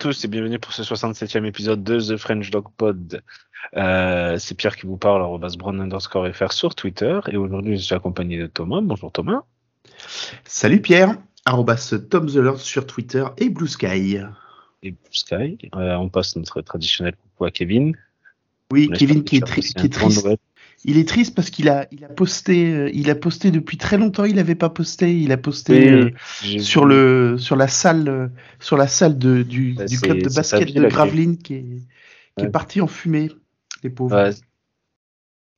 Tous et bienvenue pour ce 67e épisode de The French Dog Pod. Euh, c'est Pierre qui vous parle, brown underscore fr sur Twitter. Et aujourd'hui, je suis accompagné de Thomas. Bonjour Thomas. Salut Pierre, arrobas Tom the Lord sur Twitter et Blue Sky. Et Blue Sky. Euh, on passe notre traditionnel coucou à Kevin. Oui, Kevin qui est, qui triste. Il est triste parce qu'il a, il a posté, euh, il a posté depuis très longtemps. Il n'avait pas posté. Il a posté Oui, euh, sur le, sur la salle, euh, sur la salle de, du, Bah, du club de basket vie, de Gravelines qui est, qui Ouais. est parti en fumée. Les pauvres. Ouais.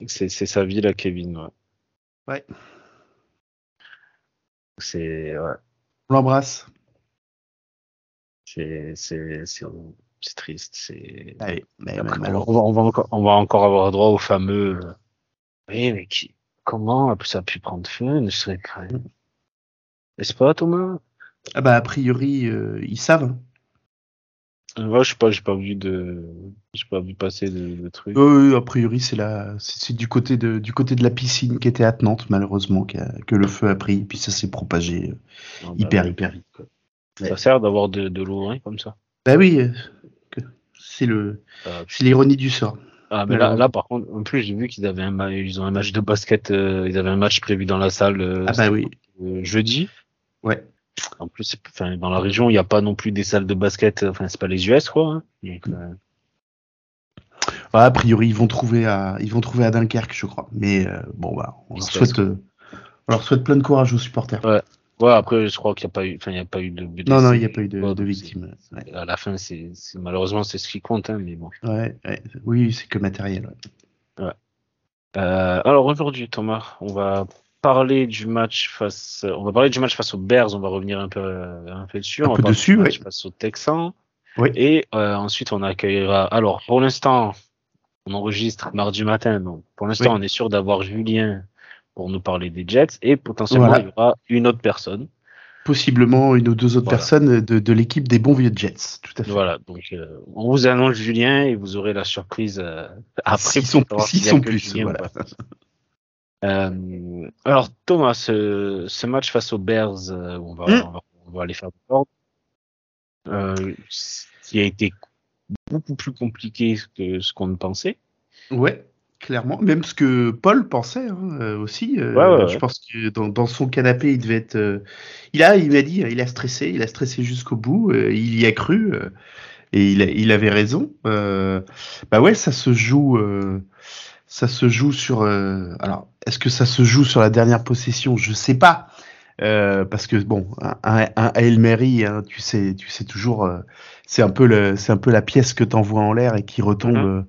C'est c'est sa vie là, Kevin. Ouais. Ouais. C'est ouais. On l'embrasse. c'est c'est c'est triste. C'est va, on, va encore, on va encore avoir droit au fameux. Oui, mais qui, comment ça a pu prendre feu? Je serais craint. N'est-ce pas, Thomas? Ah bah a priori euh, ils savent. hein. Euh, Ouais, je sais pas, j'ai pas vu de, j'ai pas vu passer de, de trucs. Euh, a priori c'est la, c'est du côté de, du côté de la piscine qui était attenante malheureusement qui a- que le feu a pris. Puis ça s'est propagé euh, Ah, bah, hyper hyper vite. quoi. Ça sert d'avoir de, de l'eau hein, comme ça. Bah oui, c'est le, c'est l'ironie du sort. Ah, mais là, Alors- là, par contre, en plus, j'ai vu qu'ils avaient un, ils ont un match de basket, euh, ils avaient un match prévu dans la salle euh, Ah bah oui, euh, jeudi. ouais. En plus, enfin, dans la région, il n'y a pas non plus des salles de basket. Enfin, c'est pas les US, quoi. hein. Donc, a priori ils vont trouver à, ils vont trouver à Dunkerque, je crois. Mais bon bah, on leur souhaite, on leur souhaite plein de courage aux supporters. Ouais, après, je crois qu'il n'y a pas eu, enfin, il y a pas eu de. Non non, il n'y a pas eu de, Ouais, de victimes. Ouais. À la fin, c'est, malheureusement, c'est ce qui compte, hein, mais bon. Ouais, ouais. Oui, c'est que matériel. ouais. Euh, alors aujourd'hui, Thomas, on va parler du match face, on va parler du match face aux Bears. On va revenir un peu, euh, un peu dessus. Un on va peu parler dessus, du match ouais. face aux Texans. Oui. Et euh, ensuite, on accueillera. Alors, pour l'instant, on enregistre mardi matin. Donc, pour l'instant, Oui. on est sûr d'avoir Julien pour nous parler des Jets et potentiellement Voilà. il y aura une autre personne. Possiblement une ou deux autres Voilà. personnes de, de l'équipe des bons vieux Jets. Tout à fait. Voilà, donc euh, on vous annonce Julien et vous aurez la surprise euh, après. S'ils sont, sont plus, Julien voilà. Euh, alors Thomas, ce, ce match face aux Bears, euh, on, va, Mm. on, va, on va aller faire de l'ordre, euh, qui a été beaucoup plus compliqué que ce qu'on ne pensait. Ouais, clairement. Même ce que Paul pensait hein, euh, aussi. euh, Ouais, ouais, Je ouais. pense que dans, dans son canapé, il devait être. euh, Il a, il m'a dit, il a stressé, il a stressé jusqu'au bout. euh, il y a cru euh, et il, a- il avait raison. Euh, bah ouais, ça se joue. euh, ça se joue sur. euh, alors, est-ce que ça se joue sur la dernière possession? Je sais pas. Euh, parce que bon, un, un, un Hail Mary, hein, tu sais, tu sais toujours, euh, c'est un peu le, c'est un peu la pièce que t'envoies en l'air et qui retombe, Mhm. euh,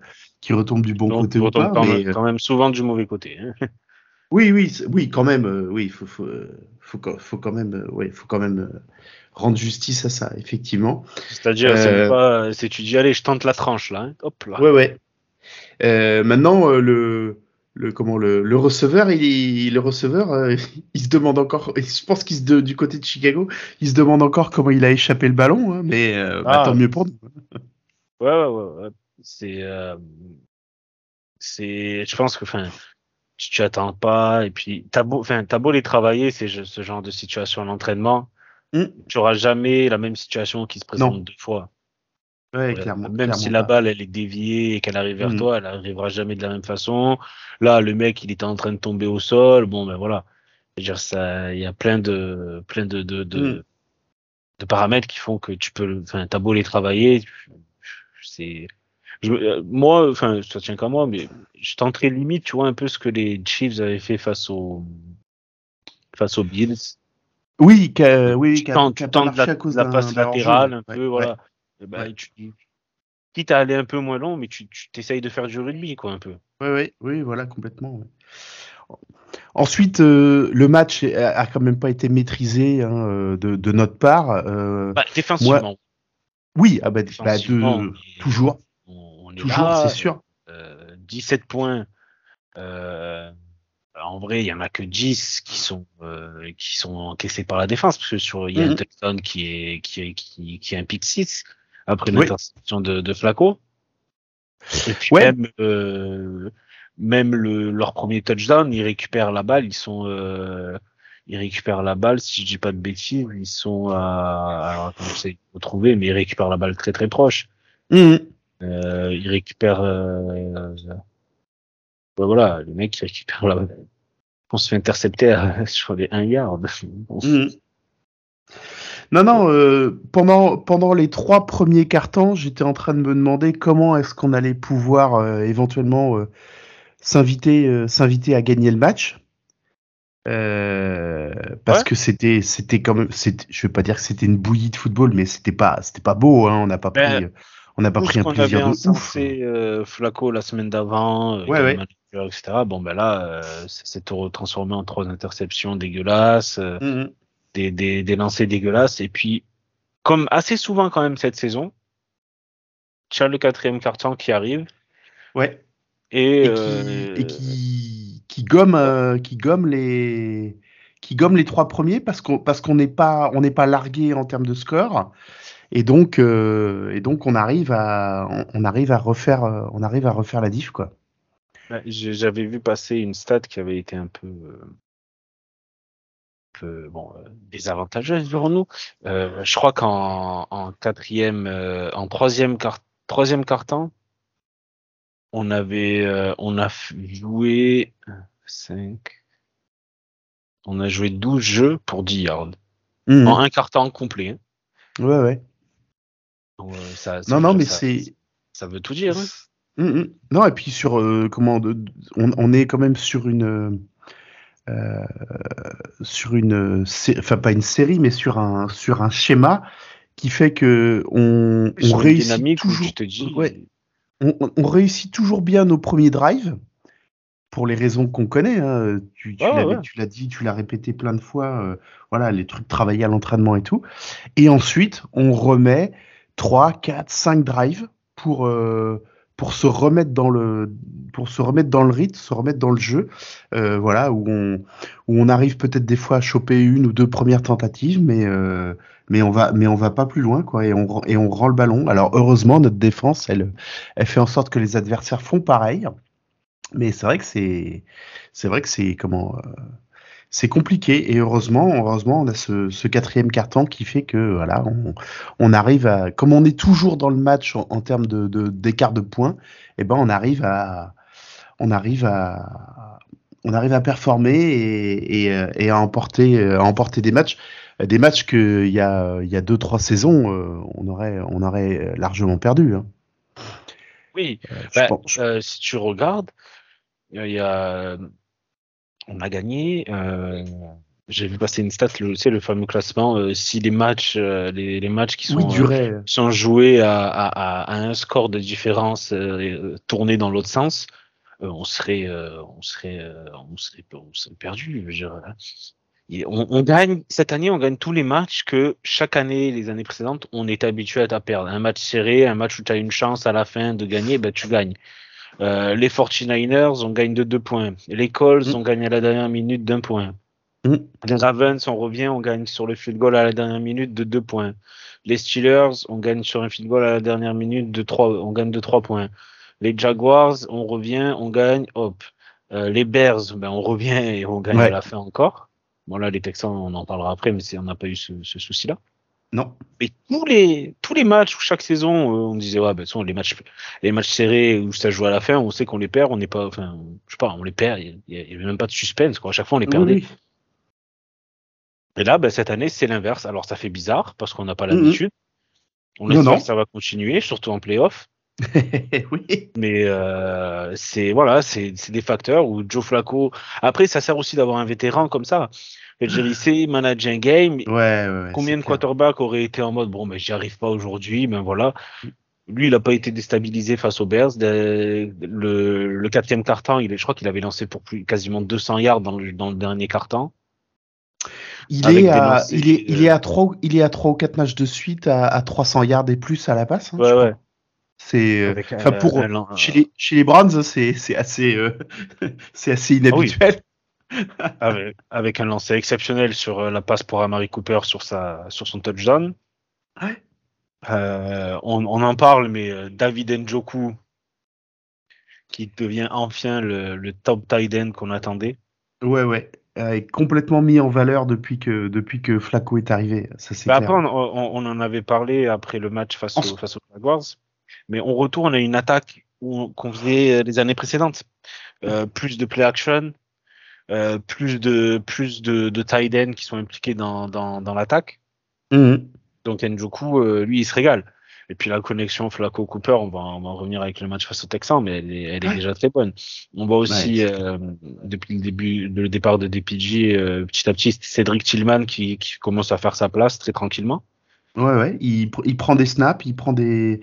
qui retombe du bon Donc, côté ou pas. quand, mais, quand même souvent du mauvais côté. hein. oui, oui, oui, quand même, euh, oui, faut, faut, euh, faut, quand- faut quand même, euh, ouais, faut quand même euh, rendre justice à ça, effectivement. C'est-à-dire, c'est Euh, pas, c'est tu dis allez, je tente la tranche là, hein. hop là. Ouais, ouais. Maintenant, le, le, comment, le, le receveur, il, le receveur, il se demande encore, je pense qu'il se, du côté de Chicago, il se demande encore comment il a échappé le ballon, hein, mais bah, Ah. tant mieux pour nous. Ouais, ouais, ouais. C'est, euh, c'est, je pense que, enfin, tu tu attends pas, et puis, t'as beau, enfin, t'as beau les travailler, c'est ce genre de situation à l'entraînement, Mm. tu auras jamais la même situation qui se présente Non. deux fois. Ouais, Euh, clairement. même clairement si la balle, elle est déviée et qu'elle arrive vers Mm. toi, elle arrivera jamais de la même façon. Là, le mec, il était en train de tomber au sol, bon, ben voilà. Dire, ça, il y a plein de, plein de, de, de, Mm. de paramètres qui font que tu peux, enfin, t'as beau les travailler, c'est, je, euh, moi, enfin, ça tient qu'à moi, mais je tenterais limite, tu vois, un peu ce que les Chiefs avaient fait face aux, face aux Bills. Oui, qu'a- oui, tu tentes, tu la, la passe latérale, un Ouais, peu, ouais. voilà. Et ben, Ouais. tu, quitte à aller un peu moins long, mais tu, tu t'essayes de faire du rugby, quoi, un peu. Oui, oui, oui, voilà, complètement. ouais. Ensuite, euh, le match a, quand même pas été maîtrisé hein, euh, de, de notre part. euh, Bah, défensivement. oui, ah bah, bah, de, toujours, On, on est toujours, c'est sûr. euh, 17 points. Euh, en vrai, il y en a que 10 qui sont euh, qui sont encaissés par la défense parce que sur il y a un Mhm. touchdown qui est qui est qui, qui est un pick 6 après Oui. l'interception de, de Flacco. Et puis Ouais. même euh, même le, leur premier touchdown, ils récupèrent la balle, ils sont euh, ils récupèrent la balle, si je dis pas de bêtises, ils sont à, alors attends, j'essaie de retrouver, mais ils récupèrent la balle très très proche. Mhm. Euh, ils récupèrent, euh, ouais, voilà, les mecs qui récupèrent la. On se fait intercepter à, sur les 1 yard. Mhm. Non, non, euh, pendant, pendant les trois premiers cartons, j'étais en train de me demander comment est-ce qu'on allait pouvoir euh, éventuellement euh, s'inviter euh, s'inviter à gagner le match. Euh, parce Ouais. que c'était c'était quand même je vais pas dire que c'était une bouillie de football mais c'était pas c'était pas beau hein on n'a pas Ben, pris on n'a pas pris un avait plaisir de ouf encensé euh, Flaco la semaine d'avant, euh, Ouais, ouais. etc. Bon ben là, euh, ça s'est transformé en trois interceptions dégueulasses, euh, Mhm. des, des, des lancers dégueulasses, et puis comme assez souvent quand même cette saison, tu as le quatrième carton qui arrive ouais et, et euh, qui, et qui, qui gomme euh, qui gomme les qui gomme les trois premiers parce qu'on parce qu'on n'est pas on n'est pas largué en termes de score et donc euh, et donc on arrive à on, on arrive à refaire euh, on arrive à refaire la diff quoi. J'ai- J'avais vu passer une stat qui avait été un peu, euh, peu bon, désavantageuse pour nous. Euh, je crois qu'en en quatrième, euh, en troisième quart, troisième carton, on avait, euh, on a joué 5, on a joué 12 jeux pour 10 yards Mhm. en un carton complet. hein. Ouais ouais. Donc, euh, ça, ça Non non veut- mais c'est ça veut tout dire. hein. Mhm. Non, et puis sur euh, comment on, on est quand même sur une euh, sur une enfin pas une série mais sur un sur un schéma qui fait que on, réussit toujours te dis, ouais, on, réussit toujours bien nos premiers drives pour les raisons qu'on connaît hein. tu, ouais. l'as dit tu l'as répété plein de fois euh, voilà les trucs travaillés à l'entraînement et tout et ensuite on remet 3 4 5 drives pour euh, pour se remettre dans le pour se remettre dans le rythme, se remettre dans le jeu, euh, voilà où on où on arrive peut-être des fois à choper une ou deux premières tentatives, mais euh, mais on va mais on va pas plus loin quoi et on et on rend le ballon. Alors heureusement notre défense elle elle fait en sorte que les adversaires font pareil, mais c'est vrai que c'est c'est vrai que c'est comment euh, c'est compliqué et heureusement, heureusement, on a ce, ce quatrième carton qui fait que voilà, on, on arrive à, comme on est toujours dans le match en, en termes de de- d'écart de, points, et ben on arrive à, on arrive à, on arrive à performer et, et, et à emporter, à emporter des matchs, des matchs que il y a il y a deux trois saisons, euh, on aurait on aurait largement perdu. Hein. Oui, Euh, je Bah, pense- euh, si tu regardes, il y a, on a gagné. euh, J'ai vu passer une stat, le, sais, le fameux classement. euh, si les matchs, euh, les, les matchs qui sont, oui, euh, durait. sont joués à, à, à, à un score de différence tourné dans l'autre sens, on serait, on serait, on serait, on serait perdu. je veux dire, hein. Et on, on gagne cette année, on gagne tous les matchs que chaque année, les années précédentes, on est habitué à perdre. Un match serré, un match où tu as une chance à la fin de gagner, ben tu gagnes. Euh, les 49ers, on gagne de deux points. Les Colts, Mm. on gagne à la dernière minute d'un point. Mm. Les Ravens, on revient, on gagne sur le field goal à la dernière minute de deux points. Les Steelers, on gagne sur un field goal à la dernière minute de trois, on gagne de trois points. Les Jaguars, on revient, on gagne, hop. Euh, les Bears, ben on revient et on gagne Ouais. à la fin encore. Bon là, les Texans, on en parlera après, mais on n'a pas eu ce, ce souci-là. Non. Mais tous les tous les matchs où chaque saison, euh, on disait ouais, ben, toute façon, les matchs les matchs serrés où ça joue à la fin, on sait qu'on les perd, on n'est pas, enfin, je sais pas, on les perd. Il y, a- il y avait même pas de suspense quoi. À chaque fois, on les perdait. Oui, Et là, ben, cette année, c'est l'inverse. Alors, ça fait bizarre parce qu'on n'a pas Mhm. l'habitude. On espère non. que ça va continuer, surtout en playoff. oui. Mais euh, c'est voilà, c'est c'est des facteurs où Joe Flacco. Après, ça sert aussi d'avoir un vétéran comme ça. Je veux dire, il sait manager un game. Ouais, ouais, ouais, Combien de quarterbacks auraient été en mode bon, ben j'y arrive pas aujourd'hui, ben voilà. Lui, il n'a pas été déstabilisé face aux Bears. Le, le quatrième carton, il est, je crois qu'il avait lancé pour plus quasiment 200 yards dans le, dans le dernier carton. Il est, à, lancers, il, est, il, est euh, à 3, il est à 3 ou 4 matchs de suite à, à 300 yards et plus à la passe. hein, Ouais, ouais. C'est, euh, enfin, euh, pour, chez, les, chez les Browns, c'est, c'est assez, euh, c'est assez inhabituel. avec, avec un lancer exceptionnel sur euh, la passe pour Amari Cooper sur sa sur son touchdown. Ouais? Euh, on, on en parle, mais euh, David Njoku qui devient enfin le, le top tight end qu'on attendait. Ouais, ouais. est complètement mis en valeur depuis que depuis que Flacco est arrivé. Ça c'est Bah, après, on, on- on en avait parlé après le match face, En- au, face aux Jaguars, mais on retourne à une attaque qu'on faisait les années précédentes. Euh, plus de play action, euh, plus de plus de, de tight end qui sont impliqués dans, dans, dans l'attaque. Mhm. Donc Njoku, euh, lui, il se régale. Et puis la connexion Flacco-Cooper, on va, on va en revenir avec le match face aux Texans, mais elle est, elle est Ouais. déjà très bonne. On voit aussi, Ouais. euh, depuis le début, le départ de DPG, euh, petit à petit, Cédric Tillman qui, qui commence à faire sa place très tranquillement. Ouais, ouais. Il, il prend des snaps, il prend des,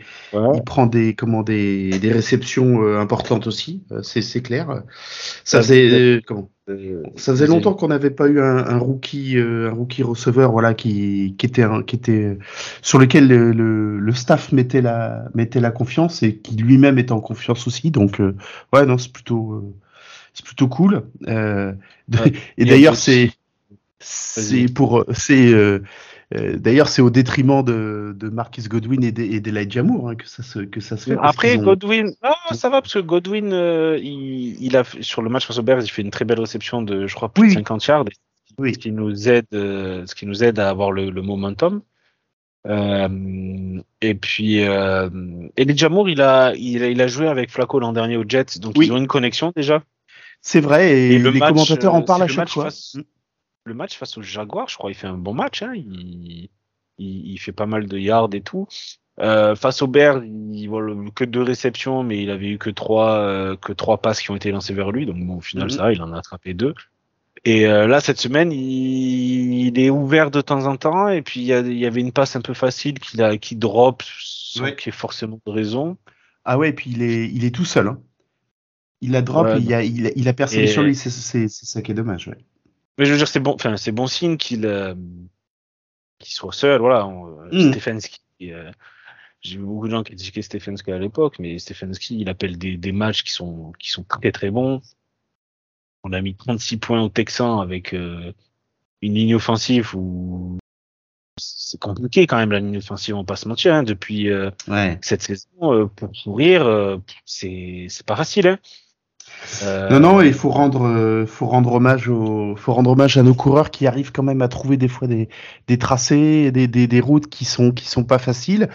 il prend des, comment, des, des réceptions euh, importantes aussi. euh, c'est, c'est clair. Ça faisait, euh, comment, ça faisait longtemps qu'on n'avait pas eu un, un rookie, euh, un rookie receveur, voilà, qui, qui était, un- qui était sur lequel le, le, le staff mettait la, mettait la confiance et qui lui-même est en confiance aussi. Donc, euh, ouais, non, c'est plutôt, euh, c'est plutôt cool. Euh, Ouais. Et d'ailleurs, c'est, c'est pour, c'est, euh, d'ailleurs, c'est au détriment de, de Marcus Godwin et d'E- et d'Elijah Moore hein, que ça se, que ça se fait. Après, ont- Godwin, ça va parce que Godwin, euh, il, il a sur le match face aux Bears, il fait une très belle réception de, je crois, plus Oui. de 50 yards, Oui. ce qui nous aide, euh, ce qui nous aide à avoir le, le momentum. Et puis, Elijah Moore, il a, il a, il a joué avec Flacco l'an dernier aux Jets, donc Oui. ils ont une connexion déjà. C'est vrai, et, Et le les match, commentateurs en parlent à chaque fois. face- Mm. Le match face aux Jaguars, je crois, il fait un bon match. Hein. Il, il, il fait pas mal de yards et tout. Euh, face aux Bears, il voilà, que deux réceptions, mais il avait eu que trois, euh, que trois passes qui ont été lancées vers lui. Donc bon, au final, Mhm. ça, va, il en a attrapé deux. Et euh, là, cette semaine, il, il est ouvert de temps en temps. Et puis il y, a- il y avait une passe un peu facile qu'il a, qui drop sans Ouais. qu'il ait forcément de raison. Ah ouais, et puis il est, il est tout seul. hein. Il la drop Ouais, et il, a, il, a, il a personne Et- sur lui. C'est, c'est, c'est ça qui est dommage. Ouais. Mais je veux dire, c'est bon, enfin, c'est bon signe qu'il euh, qu'il soit seul. Voilà, Mm. Stefanski. euh, j'ai vu beaucoup de gens critiquer Stefanski à l'époque, mais Stefanski, il appelle des, des matchs qui sont qui sont très très bons. On a mis 36 points aux Texans avec euh, une ligne offensive où c'est compliqué quand même la ligne offensive, on va pas se mentir. Hein, depuis euh, Ouais. cette saison, euh, pour courir, euh, c'est c'est pas facile. Hein. Euh, Non, non, il faut rendre, euh, faut rendre hommage au, faut rendre hommage à nos coureurs qui arrivent quand même à trouver des fois des, des tracés, des, des, des routes qui sont, qui sont pas faciles.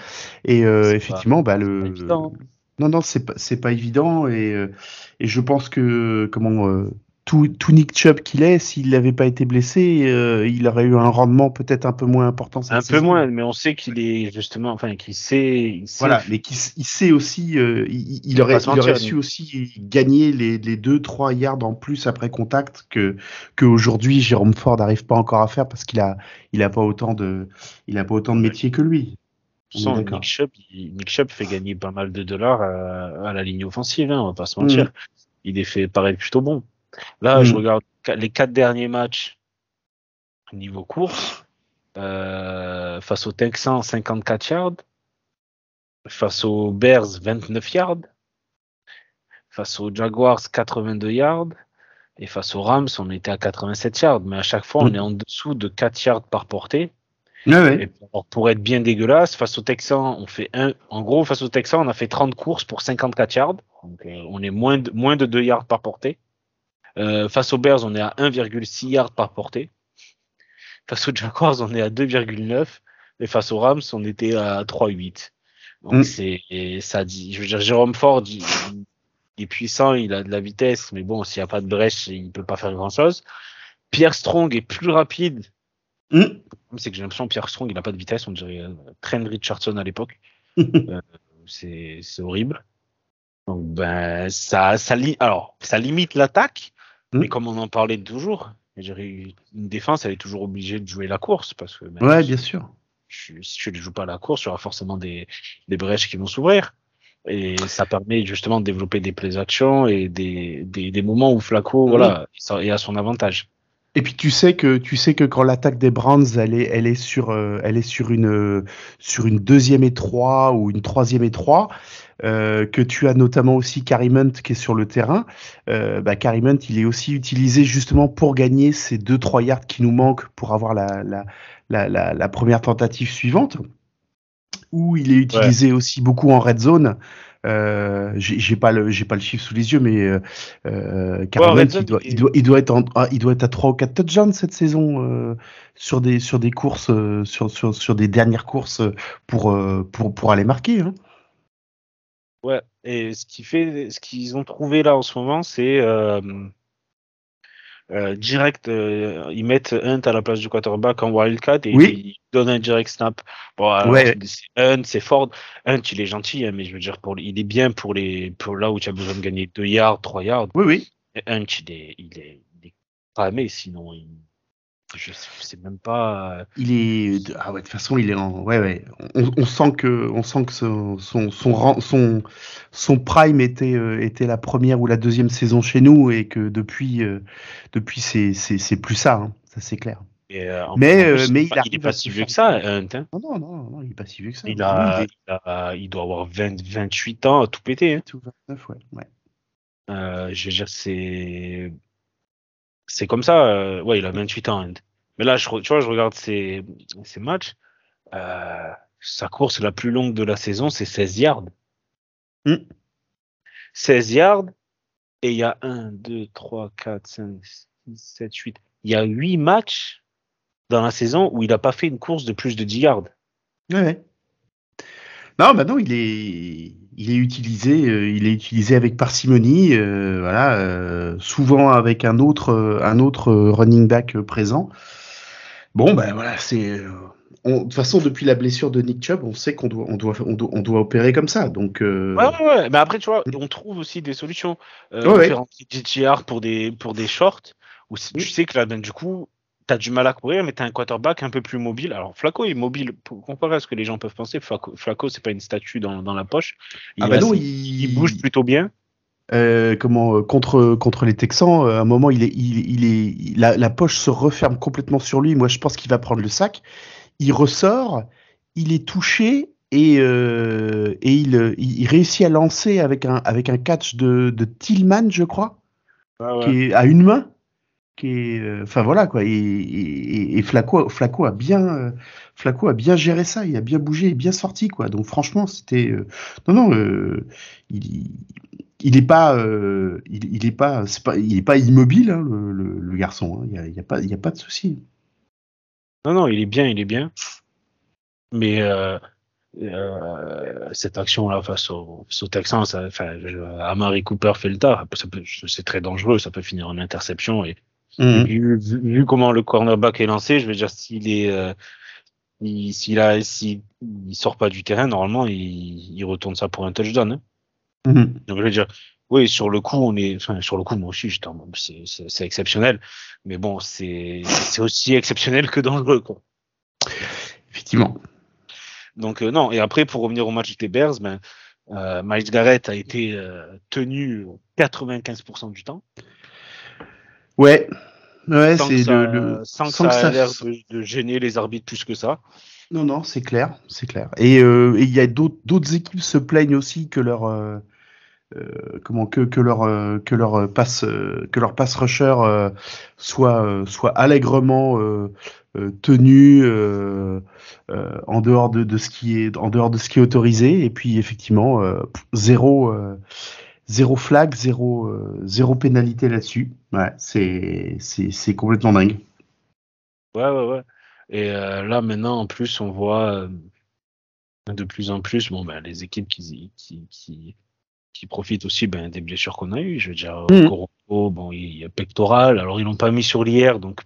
Et euh, C'est pas- effectivement, bah le, pas évident. non, non, c'est pas, c'est pas évident. Et, euh, et je pense que comment euh, tout, tout Nick Chubb qu'il est, s'il n'avait pas été blessé, euh, il aurait eu un rendement peut-être un peu moins important. cette Un peu moins, mais on sait qu'il est justement, enfin, qu'il sait, il sait Voilà, mais qui s- il sait aussi, euh, il, aurait, il aurait su aussi gagner les, les 2-3 yards en plus après contact que qu'aujourd'hui Jérôme Ford n'arrive pas encore à faire parce qu'il a, il a pas autant de, il a pas autant de métier que lui. Sans. Nick Chubb, Nick Chubb fait gagner pas mal de dollars à, à la ligne offensive, hein, on va pas se mentir. Il est fait paraître plutôt bon. Là, je Mm. regarde les quatre derniers matchs niveau course. Euh, face aux Texans, 54 yards. Face aux Bears, 29 yards. Face aux Jaguars, 82 yards. Et face aux Rams, on était à 87 yards. Mais à chaque fois, on Mm. est en dessous de 4 yards par portée. Ouais, ouais. Et pour, pour être bien dégueulasse, face aux Texans, on fait un, en gros, face aux Texans, on a fait 30 courses pour 54 yards. Donc, euh, on est moins de, moins de 2 yards par portée. Euh, face aux Bears, on est à 1,6 yards par portée. Face aux Jaguars, on est à 2,9. Et face aux Rams, on était à 3,8. Donc, Mm. c'est, ça dit, je veux dire, Jérôme Ford, il, il est puissant, il a de la vitesse, mais bon, s'il n'y a pas de brèche, il peut pas faire grand chose. Pierre Strong est plus rapide, Mm. c'est que j'ai l'impression que Pierre Strong, il n'a pas de vitesse, on dirait euh, Trent Richardson à l'époque. C'est c'est horrible. Donc, ben, ça, ça, li- alors, ça limite l'attaque, Mm. mais comme on en parlait toujours, une défense, elle est toujours obligée de jouer la course, parce que ouais, bien sûr. tu- si tu ne joues pas la course, il y aura forcément des, des brèches qui vont s'ouvrir. Et ça permet justement de développer des play actions et des, des, des moments où Flaco, Mm. voilà, est à son avantage. Et puis tu sais que tu sais que quand l'attaque des Browns elle est elle est sur euh, elle est sur une euh, sur une deuxième et trois ou une troisième et trois euh, que tu as notamment aussi Karim Hunt qui est sur le terrain euh, bah, Karim Hunt il est aussi utilisé justement pour gagner ces deux trois yards qui nous manquent pour avoir la la la, la, la première tentative suivante où il est utilisé aussi beaucoup en red zone. Euh, j'ai pas le j'ai pas le chiffre sous les yeux, mais euh, euh il, doit, il, doit, il, doit, être ah, il doit être à 3 ou 4 touchdowns cette saison euh, sur des sur des courses sur, sur, sur des dernières courses pour pour pour aller marquer. Hein. Ouais, et ce qui fait ce qu'ils ont trouvé là en ce moment, c'est euh, direct, euh, ils mettent Hunt à la place du quarterback en wildcat et ils donnent un direct snap. Bon, c'est Hunt, c'est Ford. Hunt, il est gentil, hein, mais je veux dire, pour, il est bien pour les, pour là où tu as besoin de gagner 2 yards, 3 yards. Oui, oui. Hunt, il est, il est, il est cramé, sinon il, je sais même pas. Euh, il est ah ouais de toute façon il est en ouais ouais on, on sent que on sent que son son son son, prime était euh, était la première ou la deuxième saison chez nous et que depuis euh, depuis c'est c'est c'est plus ça hein, ça c'est clair. Et mais mais il, il est pas si vieux que ça Hunt. Hein. Non, non non non il est pas si vieux que ça. Il a, il, a, il doit avoir 20 28 ans à tout péter. Hein. Tout 29 ouais ouais. je veux dire c'est c'est comme ça. Euh, ouais, il a 28 ans. Mais là, je, tu vois, je regarde ses, ses matchs. Euh, sa course la plus longue de la saison, c'est 16 yards. 16 hmm. yards. Et il y a 1, 2, 3, 4, 5, 6, 7, 8. Il y a 8 matchs dans la saison où il n'a pas fait une course de plus de 10 yards. Ouais. Non, maintenant il est, il est utilisé, euh, il est utilisé avec parcimonie, euh, voilà, euh, souvent avec un autre, un autre running back présent. Bon, ben voilà, c'est. de toute façon, depuis la blessure de Nick Chubb, on sait qu'on doit, on doit, on doit, on doit, opérer comme ça. Donc. Ouais, ouais, ouais, mais après, tu vois, on trouve aussi des solutions. Euh, ouais, faire pour des, pour des shorts. Où tu sais que là, ben, du coup, t'as du mal à courir, mais t'as un quarterback un peu plus mobile. Alors Flaco est mobile, pour comparer à ce que les gens peuvent penser, Flaco, c'est pas une statue dans, dans la poche. Il, ah bah non, il... bouge plutôt bien. Euh, comment euh, contre contre les Texans, euh, à un moment il est il, il est la, la, poche se referme complètement sur lui. Moi je pense qu'il va prendre le sac. Il ressort, il est touché et euh, et il, il réussit à lancer avec un avec un catch de de Tillman je crois, ah ouais. qui est à une main qui est, euh, enfin voilà quoi. Et, et, et Flaco, Flaco a bien, euh, Flaco a bien géré ça, il a bien bougé, bien sorti quoi. Donc franchement, c'était, euh, non non, il, il est pas, il, il, est pas, c'est pas, il est pas immobile hein, le, le, garçon. Hein. Il y, a, y, a, pas, il y a pas de souci. Non non, il est bien, il est bien. Mais cette action-là face au, au Texans, enfin, Amari Cooper fait le tard. C'est très dangereux, ça peut finir en interception et Mhm. Vu, comment le cornerback est lancé, je veux dire, s'il est, euh, s'il a, s'il il sort pas du terrain, normalement, il, il retourne ça pour un touchdown. Hein. Mhm. Donc, je veux dire, oui, sur le coup, on est, enfin, sur le coup, moi aussi, c'est, c'est, exceptionnel. Mais bon, c'est, c'est aussi exceptionnel que dangereux, quoi. Effectivement. Donc, euh, non. Et après, pour revenir au match des Bears, ben, euh, Miles Garrett a été euh, tenu 95% du temps. Ouais, ouais, c'est le, sans, que ça, ait l'air de, gêner les arbitres plus que ça. Non, non, c'est clair, c'est clair. Et euh, il y a d'autres équipes se plaignent aussi que leur euh, euh comment que, que leur euh, que leur passe que leur pass rusher soit soit allègrement tenu en dehors de, de, ce qui est en dehors de ce qui est autorisé et puis effectivement zéro zéro flag, zéro, euh, zéro pénalité là-dessus. Ouais, c'est, c'est, c'est complètement dingue. Ouais, ouais, ouais. Et euh, là, maintenant, en plus, on voit euh, de plus en plus bon, ben, les équipes qui, qui, qui, qui profitent aussi ben, des blessures qu'on a eues. Je veux dire, mmh. bon, il y a pectoral. Alors, ils l'ont pas mis sur l'hier, donc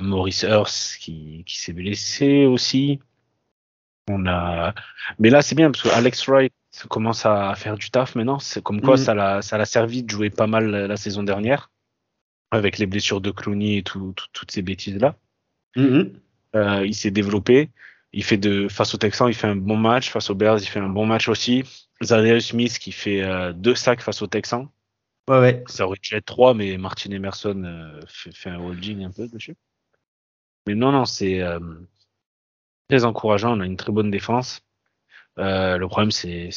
Maurice Hurst qui, qui s'est blessé aussi. On a, mais là, c'est bien parce que Alex Wright commence à faire du taf maintenant. C'est comme quoi mhm. ça l'a ça l'a servi de jouer pas mal la saison dernière avec les blessures de Clooney et tout, toutes ces bêtises là. Mhm. Euh, il s'est développé. Il fait de face aux Texans, il fait un bon match. Face aux Bears, il fait un bon match aussi. Zadarius Smith qui fait euh, deux sacs face aux Texans. Ouais, ouais. Ça aurait dû être trois, mais Martin Emerson euh, fait, fait, un holding un peu dessus. Mais non, non, c'est très encourageant. On a une très bonne défense. Euh, le problème, c'est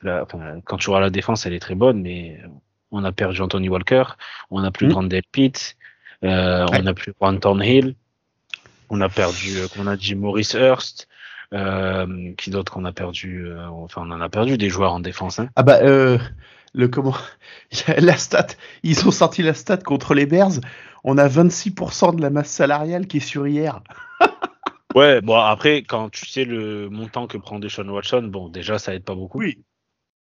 que enfin, quand tu vois la défense, elle est très bonne, mais on a perdu Anthony Walker, on a plus mmh. Pitt, euh, on a plus Anton Hill, on a perdu, euh, comme on a dit, Maurice Hurst. Euh, qui d'autre qu'on a perdu euh, Enfin, on en a perdu des joueurs en défense. Hein. Ah bah, euh, le comment La stat, ils ont sorti la stat contre les Bears. On a 26% de la masse salariale qui est sur hier. ouais, bon après, quand tu sais le montant que prend Deshaun Watson, bon déjà ça aide pas beaucoup. Oui.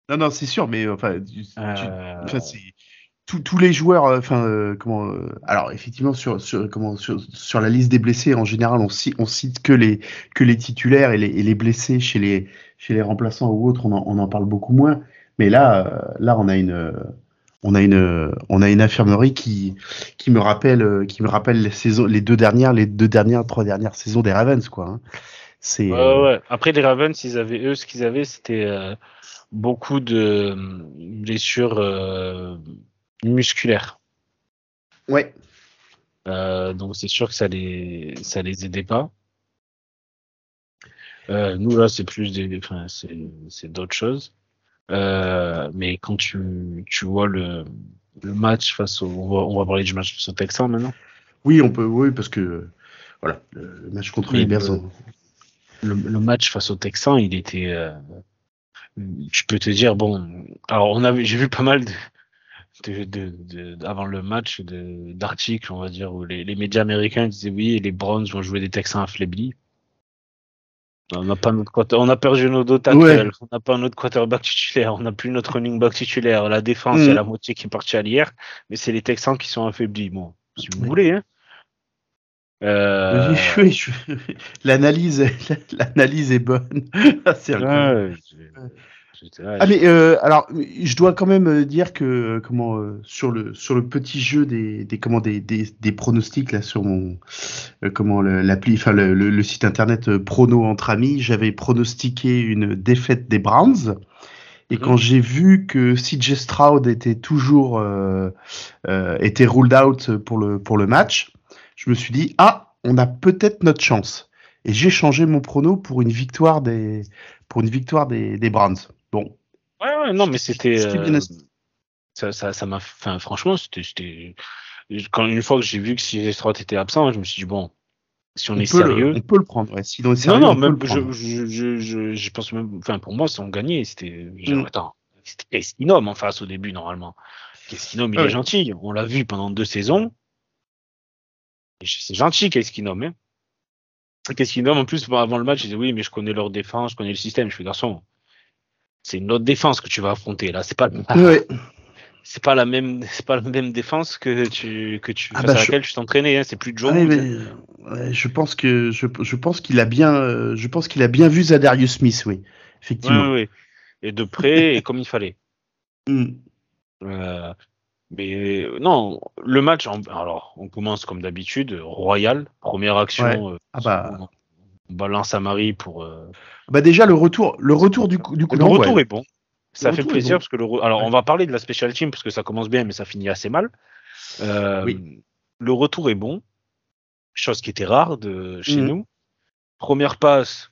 Non, non, c'est sûr, mais enfin, tu, enfin c'est tous les joueurs, euh, enfin, euh, comment, euh, alors effectivement sur, sur, comment, sur, sur, la liste des blessés, en général, on, cite, on cite que les que les titulaires et les, et les blessés chez les chez les remplaçants ou autres, on en, on en parle beaucoup moins. Mais là, là, on a une on a une on a une infirmerie qui qui me rappelle qui me rappelle les saisons les deux dernières les deux dernières trois dernières saisons des Ravens quoi. Hein. C'est ouais, ouais. après les Ravens ils avaient eux ce qu'ils avaient c'était beaucoup de blessures musculaire. Ouais. Euh, donc c'est sûr que ça les ça les aidait pas. Euh, nous là c'est plus des enfin c'est d'autres choses. Euh, mais quand tu, tu vois le, le match face au on va, on va parler du match face au Texan maintenant. Oui on peut oui parce que voilà le match contre les Bears. Le, le, match face au Texan il était je peux te dire bon alors on avait j'ai vu pas mal de de, de, avant le match d'articles, on va dire, où les, les, médias américains disaient oui, les Browns vont jouer des Texans affaiblis. On n'a pas notre on a perdu nos deux on n'a pas notre quarterback titulaire, on n'a plus notre running back titulaire. La défense, il y a mm. la moitié qui est partie à l'hier, mais c'est les Texans qui sont affaiblis. Bon, si vous voulez, hein. Euh... Oui, l'analyse, l'analyse est bonne. c'est ouais, ah mais euh, alors je dois quand même euh, dire que euh, comment euh, sur le sur le petit jeu des des comment des des, des pronostics là sur mon comment l'appli enfin le, le, site internet Prono entre amis j'avais pronostiqué une défaite des Browns et mhm. quand j'ai vu que CJ Stroud était toujours était ruled out pour le pour le match je me suis dit ah on a peut-être notre chance et j'ai changé mon prono pour une victoire des pour une victoire des, des Browns. Bon. Ouais, ouais, non, mais c'était. Euh, ça, ça, ça m'a. Enfin, franchement, c'était. Quand une fois que j'ai vu que si Stroud était absent, je me suis dit bon, si on, est sérieux, on peut le prendre. Ouais. Si on est sérieux, non, non, même, je, je, je, je, pense même. Enfin, pour moi, si on gagnait, c'était. Mm. Attends, c'était en face au début normalement. Esquinom, il est gentil. On l'a vu pendant deux saisons. C'est gentil qu'Esquinom. Hein. Qu'Esquinom, en plus, avant le match, il disait oui, mais je connais leur défense, je connais le système. Je fais garçon c'est une autre défense que tu vas affronter là. C'est pas c'est pas la même c'est pas la même défense que tu que tu ah bah, à laquelle tu t'entraînais. Hein. C'est plus Joe. Ah je pense que je, je pense qu'il a bien je pense qu'il a bien vu Zadarius Smith, oui, effectivement. Et de près et comme il fallait. Mm. Euh, mais non, le match. Alors, on commence comme d'habitude, royal, première action. Euh, ah bah balance à Marie pour. Euh, bah déjà le retour, le retour du coup, du coup le retour est bon. Ça fait plaisir parce que le alors on va parler de la special team parce que ça commence bien mais ça finit assez mal. Euh, oui. Le retour est bon, chose qui était rare de chez mhm. nous. Première passe,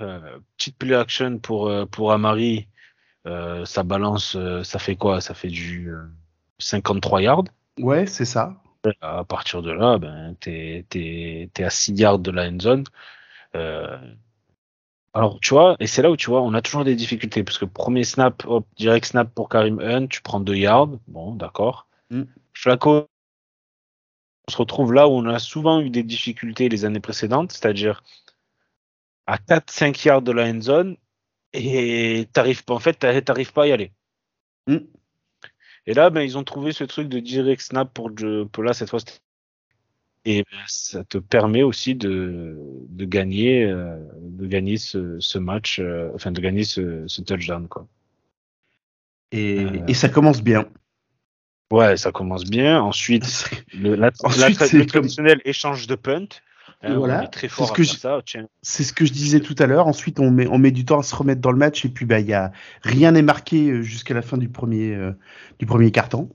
euh, petite play action pour pour Amari, ça balance, ça fait quoi? Ça fait du 53 yards. Ouais, c'est ça. À partir de là, ben t'es es, à 6 yards de la end zone. Euh, alors, tu vois, et c'est là où tu vois, on a toujours des difficultés parce que premier snap, hop, direct snap pour Karim Hunt, tu prends 2 yards, bon, d'accord. Mm. Flaco, on se retrouve là où on a souvent eu des difficultés les années précédentes, c'est-à-dire à 4-5 yards de la end zone et t'arrives pas, en fait, t'arrives pas à y aller. Mm. Et là, ben, ils ont trouvé ce truc de direct snap pour, pour là, cette fois, et ça te permet aussi de, de gagner, euh, de gagner ce, ce match, euh, enfin de gagner ce, ce touchdown quoi. Et, euh, et, ça commence bien. Ouais, ça commence bien. Ensuite, le, la, Ensuite, le traditionnel échange de punt. Hein, voilà. C'est ce, que je, c'est ce que je disais tout à l'heure. Ensuite, on met, on met du temps à se remettre dans le match et puis bah, y a, rien n'est marqué jusqu'à la fin du premier, du premier carton.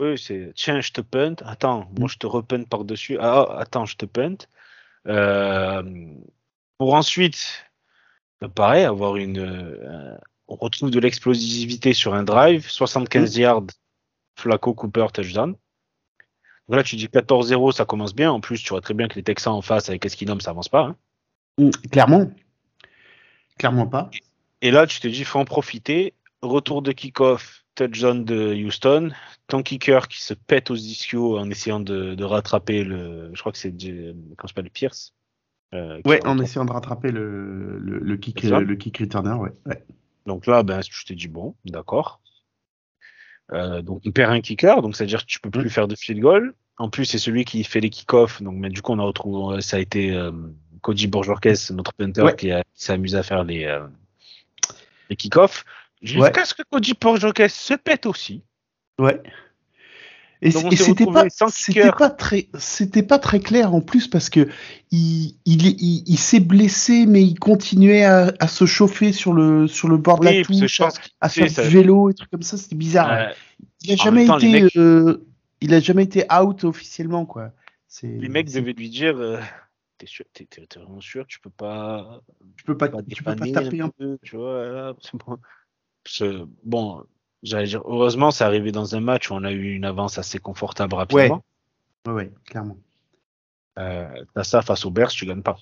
Oui, c'est tiens, je te punt. Attends, moi je te repunt par-dessus. Ah, oh, attends, je te punt. Euh, pour ensuite, bah, pareil, avoir une. Euh, on retrouve de l'explosivité sur un drive, 75 mm. yards, Flaco, Cooper, touchdown. Donc là, tu dis 14-0, ça commence bien. En plus, tu vois très bien que les Texans en face avec Esquinom, ça avance pas. Hein. Mm, clairement, clairement pas. Et là, tu te dis, faut en profiter. Retour de kick-off, touchdown de Houston. Ton kicker qui se pète aux ischios en essayant de, de rattraper le. Je crois que c'est. Comment s'appelle Pierce? Euh, Ouais, en essayant de rattraper le, le, le kick, le kick returner, ouais. ouais. Donc là, ben, je t'ai dit, bon, d'accord. Euh, donc, il perd un kicker, donc c'est-à-dire que tu peux plus mm. faire de field goal. En plus, c'est celui qui fait les kick-off. Donc, mais du coup, on a retrouvé, ça a été euh, Koji Bourgeois-Orquez, notre punter, qui, s'est amusé à faire les, euh, les kick-off. Jusqu'à ce que Koji Bourgeois-Orquez se pète aussi. Ouais. Et, c'était pas, c'était pas très, c'était pas très clair en plus parce que il, il, il, s'est blessé, mais il continuait à, à, se chauffer sur le, sur le bord de la touche, à, faire du vélo et trucs comme ça. C'était bizarre. il a jamais été, euh, il a jamais été out officiellement quoi. Les mecs devaient lui dire. Euh, t'es sûr, t'es, vraiment sûr, tu peux pas, tu peux pas, tu peux pas taper un peu, tu vois. bon. Bon, J'allais dire, heureusement, c'est arrivé dans un match où on a eu une avance assez confortable rapidement. Ouais, ouais, clairement. Euh, t'as ça face aux Bears, tu gagnes pas.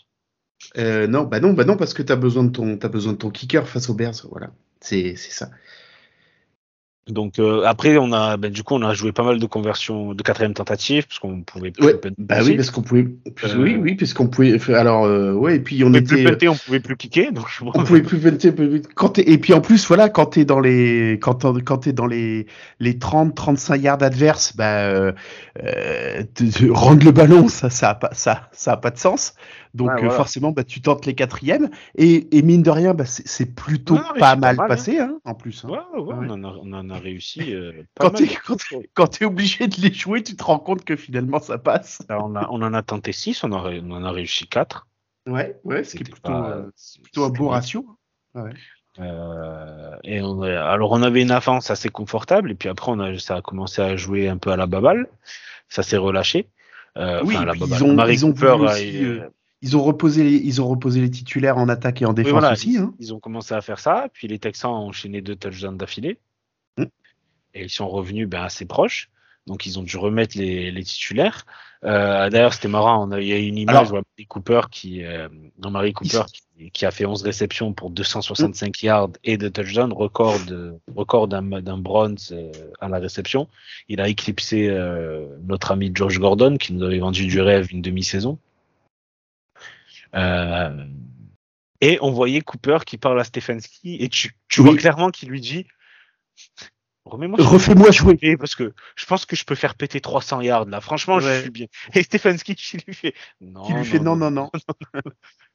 Euh, non, bah non, bah non, parce que t'as besoin de ton, as besoin de ton kicker face aux Bears, voilà. C'est, c'est ça. Donc euh, après on a ben, du coup on a joué pas mal de conversions de quatrième tentative parce qu'on pouvait plus bah oui parce qu'on pouvait euh, oui oui puisqu'on pouvait alors euh, ouais et puis on, on était plus on pouvait plus cliquer donc on pouvait plus punter quand et puis en plus voilà quand t'es dans les quand quand t'es dans les les 30 35 yards adverses bah euh, rendre le ballon ça ça a pas ça ça a pas de sens donc euh, forcément, bah, tu tentes les quatrièmes. Et, et mine de rien, bah, c'est plutôt pas mal hein. passé, hein, en plus. Hein. Ouais, ouais, On, en a, on, en a, réussi. Euh, quand tu es, obligé de les jouer, tu te rends compte que finalement ça passe. on, a, on en a tenté 6, on, on en a réussi 4. Ouais, ouais, ce qui est plutôt, euh, plutôt un beau ratio. Ouais. Euh, et on, alors on avait une avance assez confortable et puis après on a, ça a commencé à jouer un peu à la baballe, ça s'est relâché. Euh, oui, la ils ont, Marie ils ont Cooper, aussi, euh, ils ont reposé les, ils ont reposé les titulaires en attaque et en défense aussi. Hein. Ils ont commencé à faire ça, puis les Texans ont enchaîné deux touchdowns d'affilée. Mm. Et ils sont revenus ben, assez proches. Donc ils ont dû remettre les, les titulaires. Euh, D'ailleurs, c'était marrant. Il y a une image Alors, Marie Cooper qui, euh, Marie Cooper qui, qui, a fait 11 réceptions pour 265 mm. yards et de touchdowns, record de, record d'un bronze euh, à la réception. Il a éclipsé euh, notre ami George Gordon qui nous avait vendu du rêve une demi-saison. Euh, et on voyait Cooper qui parle à Stefanski et tu, tu vois clairement qu'il lui dit Refais-moi jouer. Parce que je pense que je peux faire péter 300 yards là. Franchement, je suis bien. Et Stefanski qui lui fait non. Qui lui fait non, non, non.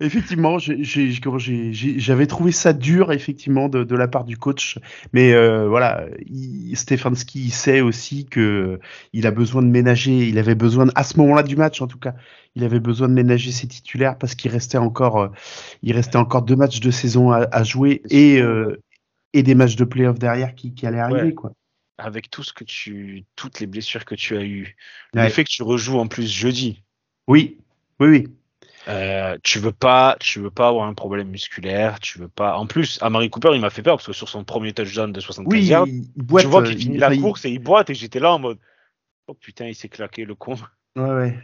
effectivement, j'avais trouvé ça dur, effectivement, de, de, la part du coach. Mais euh, voilà, il, Stefanski il sait aussi que il a besoin de ménager. Il avait besoin, à ce moment-là du match, en tout cas, il avait besoin de ménager ses titulaires parce qu'il restait encore, euh, il restait encore deux matchs de saison à, à jouer et euh, et des matchs de playoff derrière qui, qui allaient arriver, ouais. quoi avec tout ce que tu, toutes les blessures que tu as eues, ouais. le fait que tu rejoues en plus jeudi. Oui, oui, oui. Euh, tu veux pas, tu veux pas avoir un problème musculaire, tu veux pas. En plus, Amari Cooper, il m'a fait peur parce que sur son premier touchdown de 75 oui, yards, tu vois qu'il finit la course et il boite et j'étais là en mode, oh putain, il s'est claqué le con. Ouais, ouais.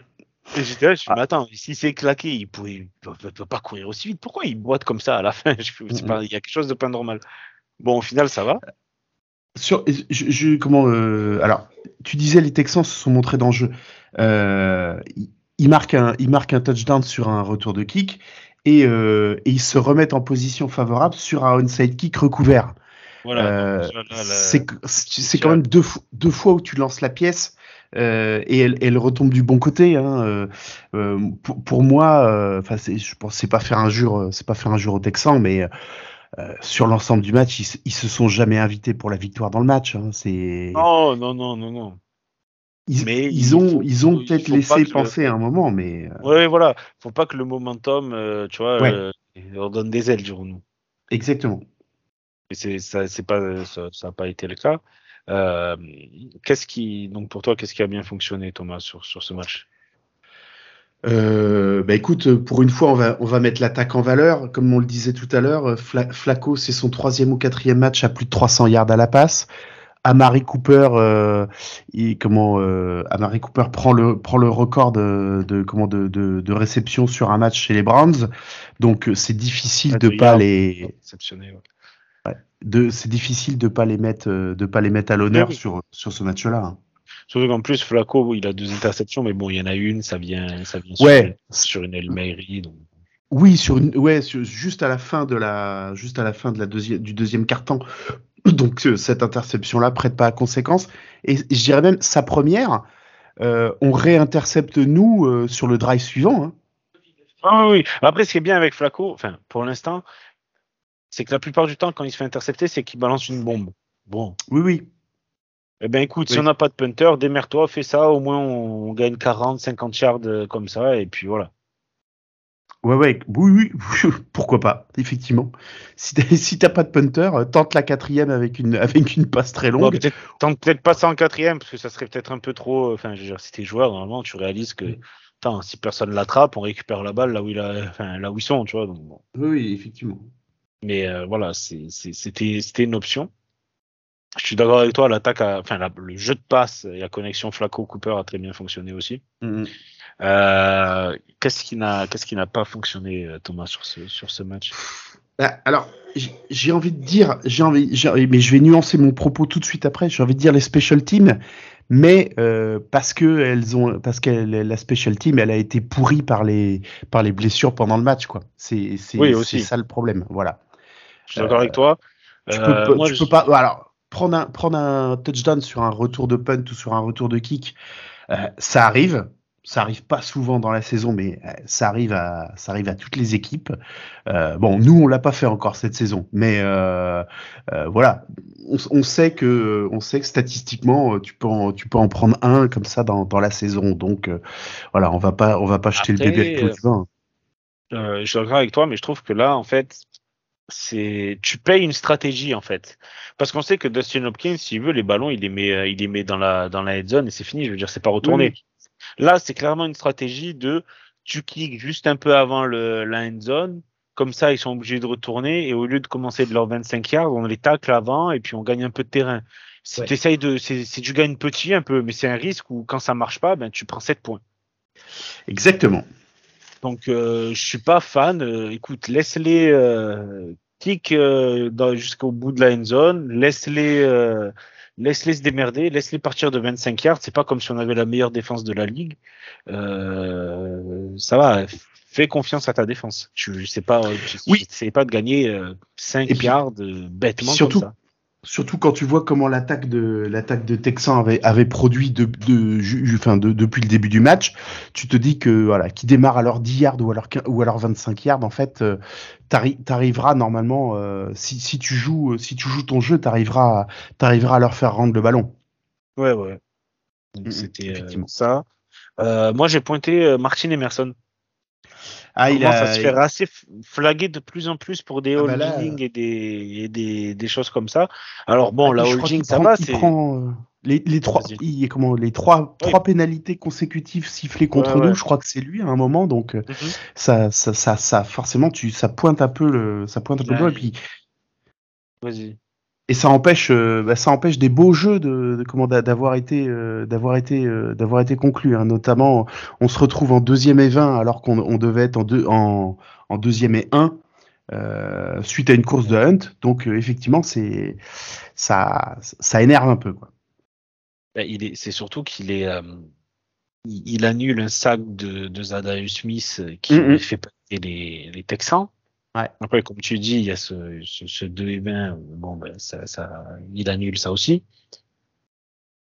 Et j'étais là, je me ah. attends, s'il s'est claqué, il pouvait, il peut, pas courir aussi vite. Pourquoi il boite comme ça à la fin? Pas, Il y a quelque chose de pas normal. Bon, au final, ça va. Sur, je, je comment, euh, alors, tu disais les Texans se sont montrés. Euh, il marque un, il marque un touchdown sur un retour de kick et, euh, et ils se remettent en position favorable sur un onside kick recouvert. Voilà, euh, c'est quand même deux, deux fois où tu lances la pièce euh, et elle, elle, retombe du bon côté. Hein. Euh, euh pour, pour, moi, euh, enfin, je pense c'est pas faire un jure, c'est pas faire un jure au Texan, mais sur l'ensemble du match, ils, ils, se sont jamais invités pour la victoire dans le match. Hein. C'est non, non, non, non, non. Ils, mais ils ont, ils ont peut-être laissé penser à un moment, mais. Euh... Ouais, voilà. Faut pas que le momentum, euh, tu vois, ouais. euh, leur donne des ailes, dirons-nous. Exactement. C'est, ça, c'est pas, ça, ça a pas été le cas. Euh, qu'est-ce qui, donc pour toi, qu'est-ce qui a bien fonctionné, Thomas, sur, sur ce match? Euh, bah écoute, pour une fois, on va, on va mettre l'attaque en valeur. Comme on le disait tout à l'heure, Fla Flaco, c'est son troisième ou quatrième match à plus de 300 yards à la passe Amari Cooper, euh, et comment euh, Amari Cooper prend le prend le record de, de comment de, de, de, réception sur un match chez les Browns, donc euh, c'est difficile de pas les ouais. de c'est difficile de pas les mettre euh, de pas les mettre à l'honneur oui. sur sur ce match-là. Hein. Surtout qu'en plus Flaco il a deux interceptions, mais bon il y en a une, ça vient ça vient ouais. sur, une El donc. Oui, sur une, ouais, sur, juste à la fin de la, juste à la fin de la deuxième, du deuxième carton. Donc euh, cette interception-là prête pas à conséquence. Et je dirais même sa première, euh, on réintercepte nous euh, sur le drive suivant. Hein. Ah oui. Après, ce qui est bien avec Flaco, enfin pour l'instant, c'est que la plupart du temps, quand il se fait intercepter, c'est qu'il balance une bombe. Bon. Oui, oui. Eh ben écoute, oui. si on n'a pas de punter, démerde-toi, fais ça, au moins on, on gagne 40, 50 yards euh, comme ça, et puis voilà. Ouais, ouais, oui, oui, pourquoi pas, effectivement. Si t'as si pas de punter, tente la quatrième avec une, avec une passe très longue. Peut tente peut-être pas ça en quatrième, parce que ça serait peut-être un peu trop. Enfin, je veux dire, si t'es joueur, normalement, tu réalises que, attends, si personne l'attrape, on récupère la balle là où, il a, enfin, là où ils sont, tu vois. Donc, bon. Oui, effectivement. Mais euh, voilà, c'était une option. Je suis d'accord avec toi, l'attaque, enfin, la, le jeu de passe et la connexion Flaco-Cooper a très bien fonctionné aussi. Mm -hmm. Euh, qu'est-ce qui n'a qu'est-ce qui n'a pas fonctionné Thomas sur ce sur ce match? Alors j'ai envie de dire j'ai envie mais je vais nuancer mon propos tout de suite après. J'ai envie de dire les special teams mais euh, parce que elles ont parce que la special team elle a été pourrie par les par les blessures pendant le match quoi. C'est c'est oui, ça le problème voilà. Je suis d'accord euh, avec toi. tu peux, moi, tu je... peux pas alors prendre un prendre un touchdown sur un retour de punt ou sur un retour de kick ça arrive ça arrive pas souvent dans la saison, mais ça arrive à, ça arrive à toutes les équipes. Euh, bon, nous on l'a pas fait encore cette saison, mais euh, euh, voilà, on, on, sait que, on sait que statistiquement tu peux, en, tu peux en prendre un comme ça dans, dans la saison. Donc euh, voilà, on va pas, on va pas jeter Après, le bébé avec l'eau je suis d'accord avec toi, mais je trouve que là, en fait, c'est tu payes une stratégie en fait parce qu'on sait que Dustin Hopkins s'il veut les ballons il les met il les met dans la dans la head zone et c'est fini je veux dire c'est pas retourné oui. Là, c'est clairement une stratégie de tu cliques juste un peu avant le, la end zone. Comme ça, ils sont obligés de retourner et au lieu de commencer de leurs 25 yards, on les tacle avant et puis on gagne un peu de terrain. Si ouais. tu de, gagnes petit un peu, mais c'est un risque où quand ça marche pas, ben tu prends 7 points. Exactement. Donc, euh, je suis pas fan. Euh, écoute, laisse-les euh, kick euh, jusqu'au bout de la end zone, laisse-les euh, laisse-les se démerder, laisse-les partir de 25 yards. C'est pas comme si on avait la meilleure défense de la ligue. Euh, ça va. Fais confiance à ta défense. Tu sais pas, tu oui. sais pas de gagner euh, 5 puis, yards euh, bêtement surtout, comme ça. Surtout quand tu vois comment l'attaque de l'attaque de Texan avait, avait produit de, de, de, enfin de, depuis le début du match, tu te dis que voilà, qui démarre à leur 10 yards ou à leur ou à leur 25 yards, en fait, euh, t'arriveras normalement euh, si, si tu joues si tu joues ton jeu, t'arriveras t'arriveras à leur faire rendre le ballon. Ouais ouais. C'était euh, ça. moi j'ai pointé Martin Emerson. Ah, il a... ça se fait assez flaguer de plus en plus pour des ah, holding bah là... et, des, et des, des, choses comme ça. Alors bon, ah, la holding, ça prend, va. Il prend euh, les, les trois, il, comment, les trois, oui. trois pénalités consécutives sifflées contre ouais, nous. Ouais. Je crois que c'est lui à un moment, donc mm -hmm. ça, ça, ça, ça, forcément, tu, ça pointe un peu le, ça pointe un peu le doigt et puis. Vas-y et ça empêche euh, bah, ça empêche des beaux jeux de, de comment d'avoir été euh, d'avoir été euh, d'avoir été conclu hein. notamment on se retrouve en deuxième et 20 alors qu'on on devait être en, deux, en, en deuxième et 1 euh, suite à une course de hunt donc euh, effectivement c'est ça ça énerve un peu quoi bah, il est c'est surtout qu'il est il, il, annule un sac de, de Zadaeus Smith qui mm -hmm. fait passer les, les Texans Ouais. Après, comme tu dis, il y a ce, ce, ce 2 et 20, bon, ben, ça, ça, il annule ça aussi.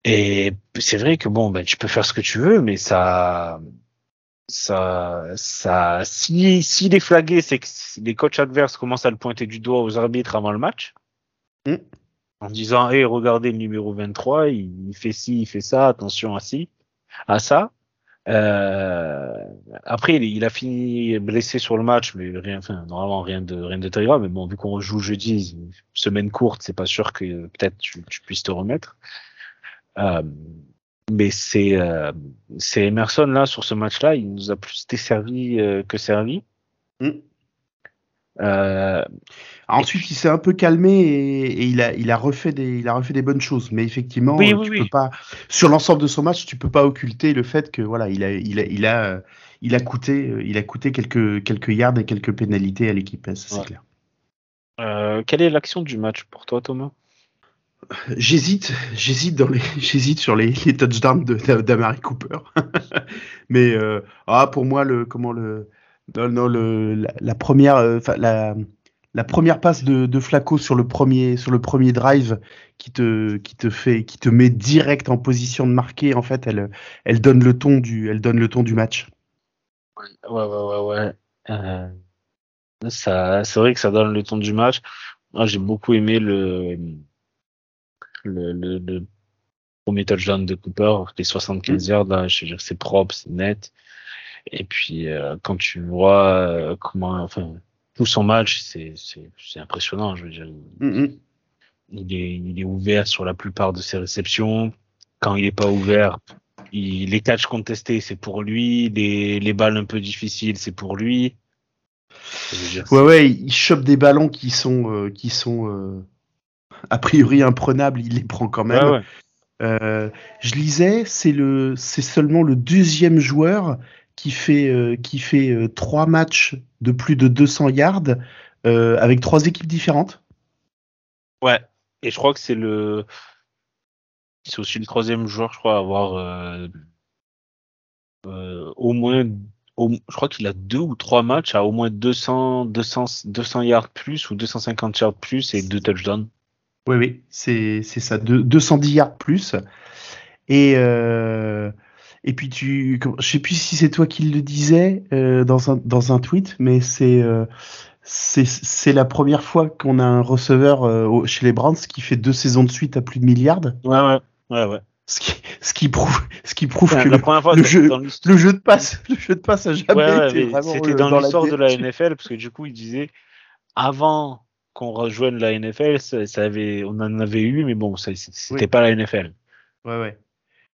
Et c'est vrai que bon, ben, tu peux faire ce que tu veux, mais ça, ça, ça, si, s'il est flagué, c'est que les coachs adverses commencent à le pointer du doigt aux arbitres avant le match. Mm. En disant, hé, hey, regardez le numéro 23, il, il fait ci, il fait ça, attention à ci, à ça. Euh, après, il, il, a fini blessé sur le match, mais rien, enfin, normalement rien de rien de grave. Mais bon, vu qu'on joue jeudi, semaine courte, c'est pas sûr que peut-être tu, tu, puisses te remettre. Euh, mais c'est euh, c'est Emerson là sur ce match-là, il nous a plus desservi euh, que servi. Mm. Euh, Ensuite, il s'est un peu calmé et, et, il a il a refait des il a refait des bonnes choses. Mais effectivement, Oui, euh, oui, tu oui. peux pas sur l'ensemble de son match, tu peux pas occulter le fait que voilà, il a il a il a il a coûté euh, il a coûté quelques quelques yards et quelques pénalités à l'équipe. Ça c'est clair. euh, quelle est l'action du match pour toi, Thomas? J'hésite, j'hésite dans les, j'hésite sur les, les touchdowns d'Amari Cooper. Mais euh, ah pour moi le comment le non, non, le la, la première euh, enfin la la première passe de, de Flacco sur le premier sur le premier drive qui te qui te fait qui te met direct en position de marquer en fait elle elle donne le ton du elle donne le ton du match. Ouais, ouais, ouais, ouais. Euh, ça, c'est vrai que ça donne le ton du match. Moi, j'ai beaucoup aimé le, le, le, le premier touchdown de Cooper, les 75 yards, là, je veux dire, c'est propre, c'est net. Et puis, euh, quand tu vois euh, comment, enfin, tout son match, c'est, c'est, impressionnant, je veux dire. Mm, Il est, il est ouvert sur la plupart de ses réceptions. Quand il est pas ouvert, il, les catchs contestés, c'est pour lui. Les, les balles un peu difficiles, c'est pour lui. Dire, Ouais ouais, il chope des ballons qui sont euh, qui sont euh, a priori imprenables, il les prend quand même. ouais, ouais. Euh, je lisais, c'est le, c'est seulement le deuxième joueur qui fait, euh, qui fait euh, trois matchs de plus de 200 yards euh, avec trois équipes différentes. Ouais. Et je crois que c'est le, c'est aussi le troisième joueur, je crois, à avoir euh, euh, au moins, au- je crois qu'il a deux ou trois matchs à au moins 200, 200, 200 yards plus ou 250 yards plus et deux touchdowns. Oui, oui, c'est, c'est ça, de, 210 yards plus. Et, euh, et puis tu, je sais plus si c'est toi qui le disais euh, dans un, dans un tweet, mais c'est, euh, c'est, c'est la première fois qu'on a un receveur euh, chez les Browns qui fait deux saisons de suite à plus de milliards. Ouais, ouais, ouais, ouais. Ce qui, ce qui prouve, ce qui prouve que la le, première fois, le jeu- dans le jeu de passe, le jeu de passe a jamais Ouais, ouais, été c'était euh, dans l'histoire de la. NFL parce que du coup, il disait avant qu'on rejoigne la NFL, ça, ça avait, on en avait eu, mais bon, c'était Oui. pas la NFL. Ouais, ouais.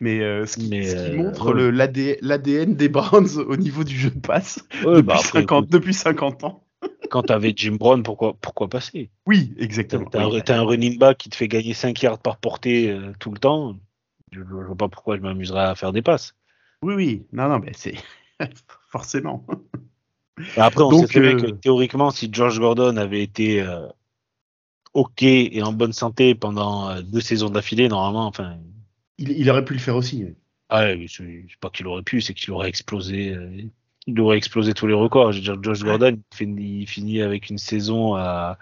Mais, euh, ce qui, Mais, ce qui euh, montre ouais. l'ADN des Browns au niveau du jeu de passe Ouais, depuis, bah après, 50, écoute, depuis 50 ans. quand t'avais Jim Brown, pourquoi, pourquoi passer? Oui, exactement. t'as oui. un, running back qui te fait gagner 5 yards par portée euh, tout le temps. Je, je vois pas pourquoi je m'amuserais à faire des passes. oui, oui. Non, non, mais c'est forcément. Et après, on Donc, sait que théoriquement, si George Gordon avait été euh, OK et en bonne santé pendant deux saisons d'affilée, normalement, enfin, Il, il aurait pu le faire aussi. oui. ah c'est pas qu'il aurait pu, c'est qu'il aurait explosé. euh, il aurait explosé tous les records. Je veux dire, Josh Gordon, il, fait- il finit avec une saison à.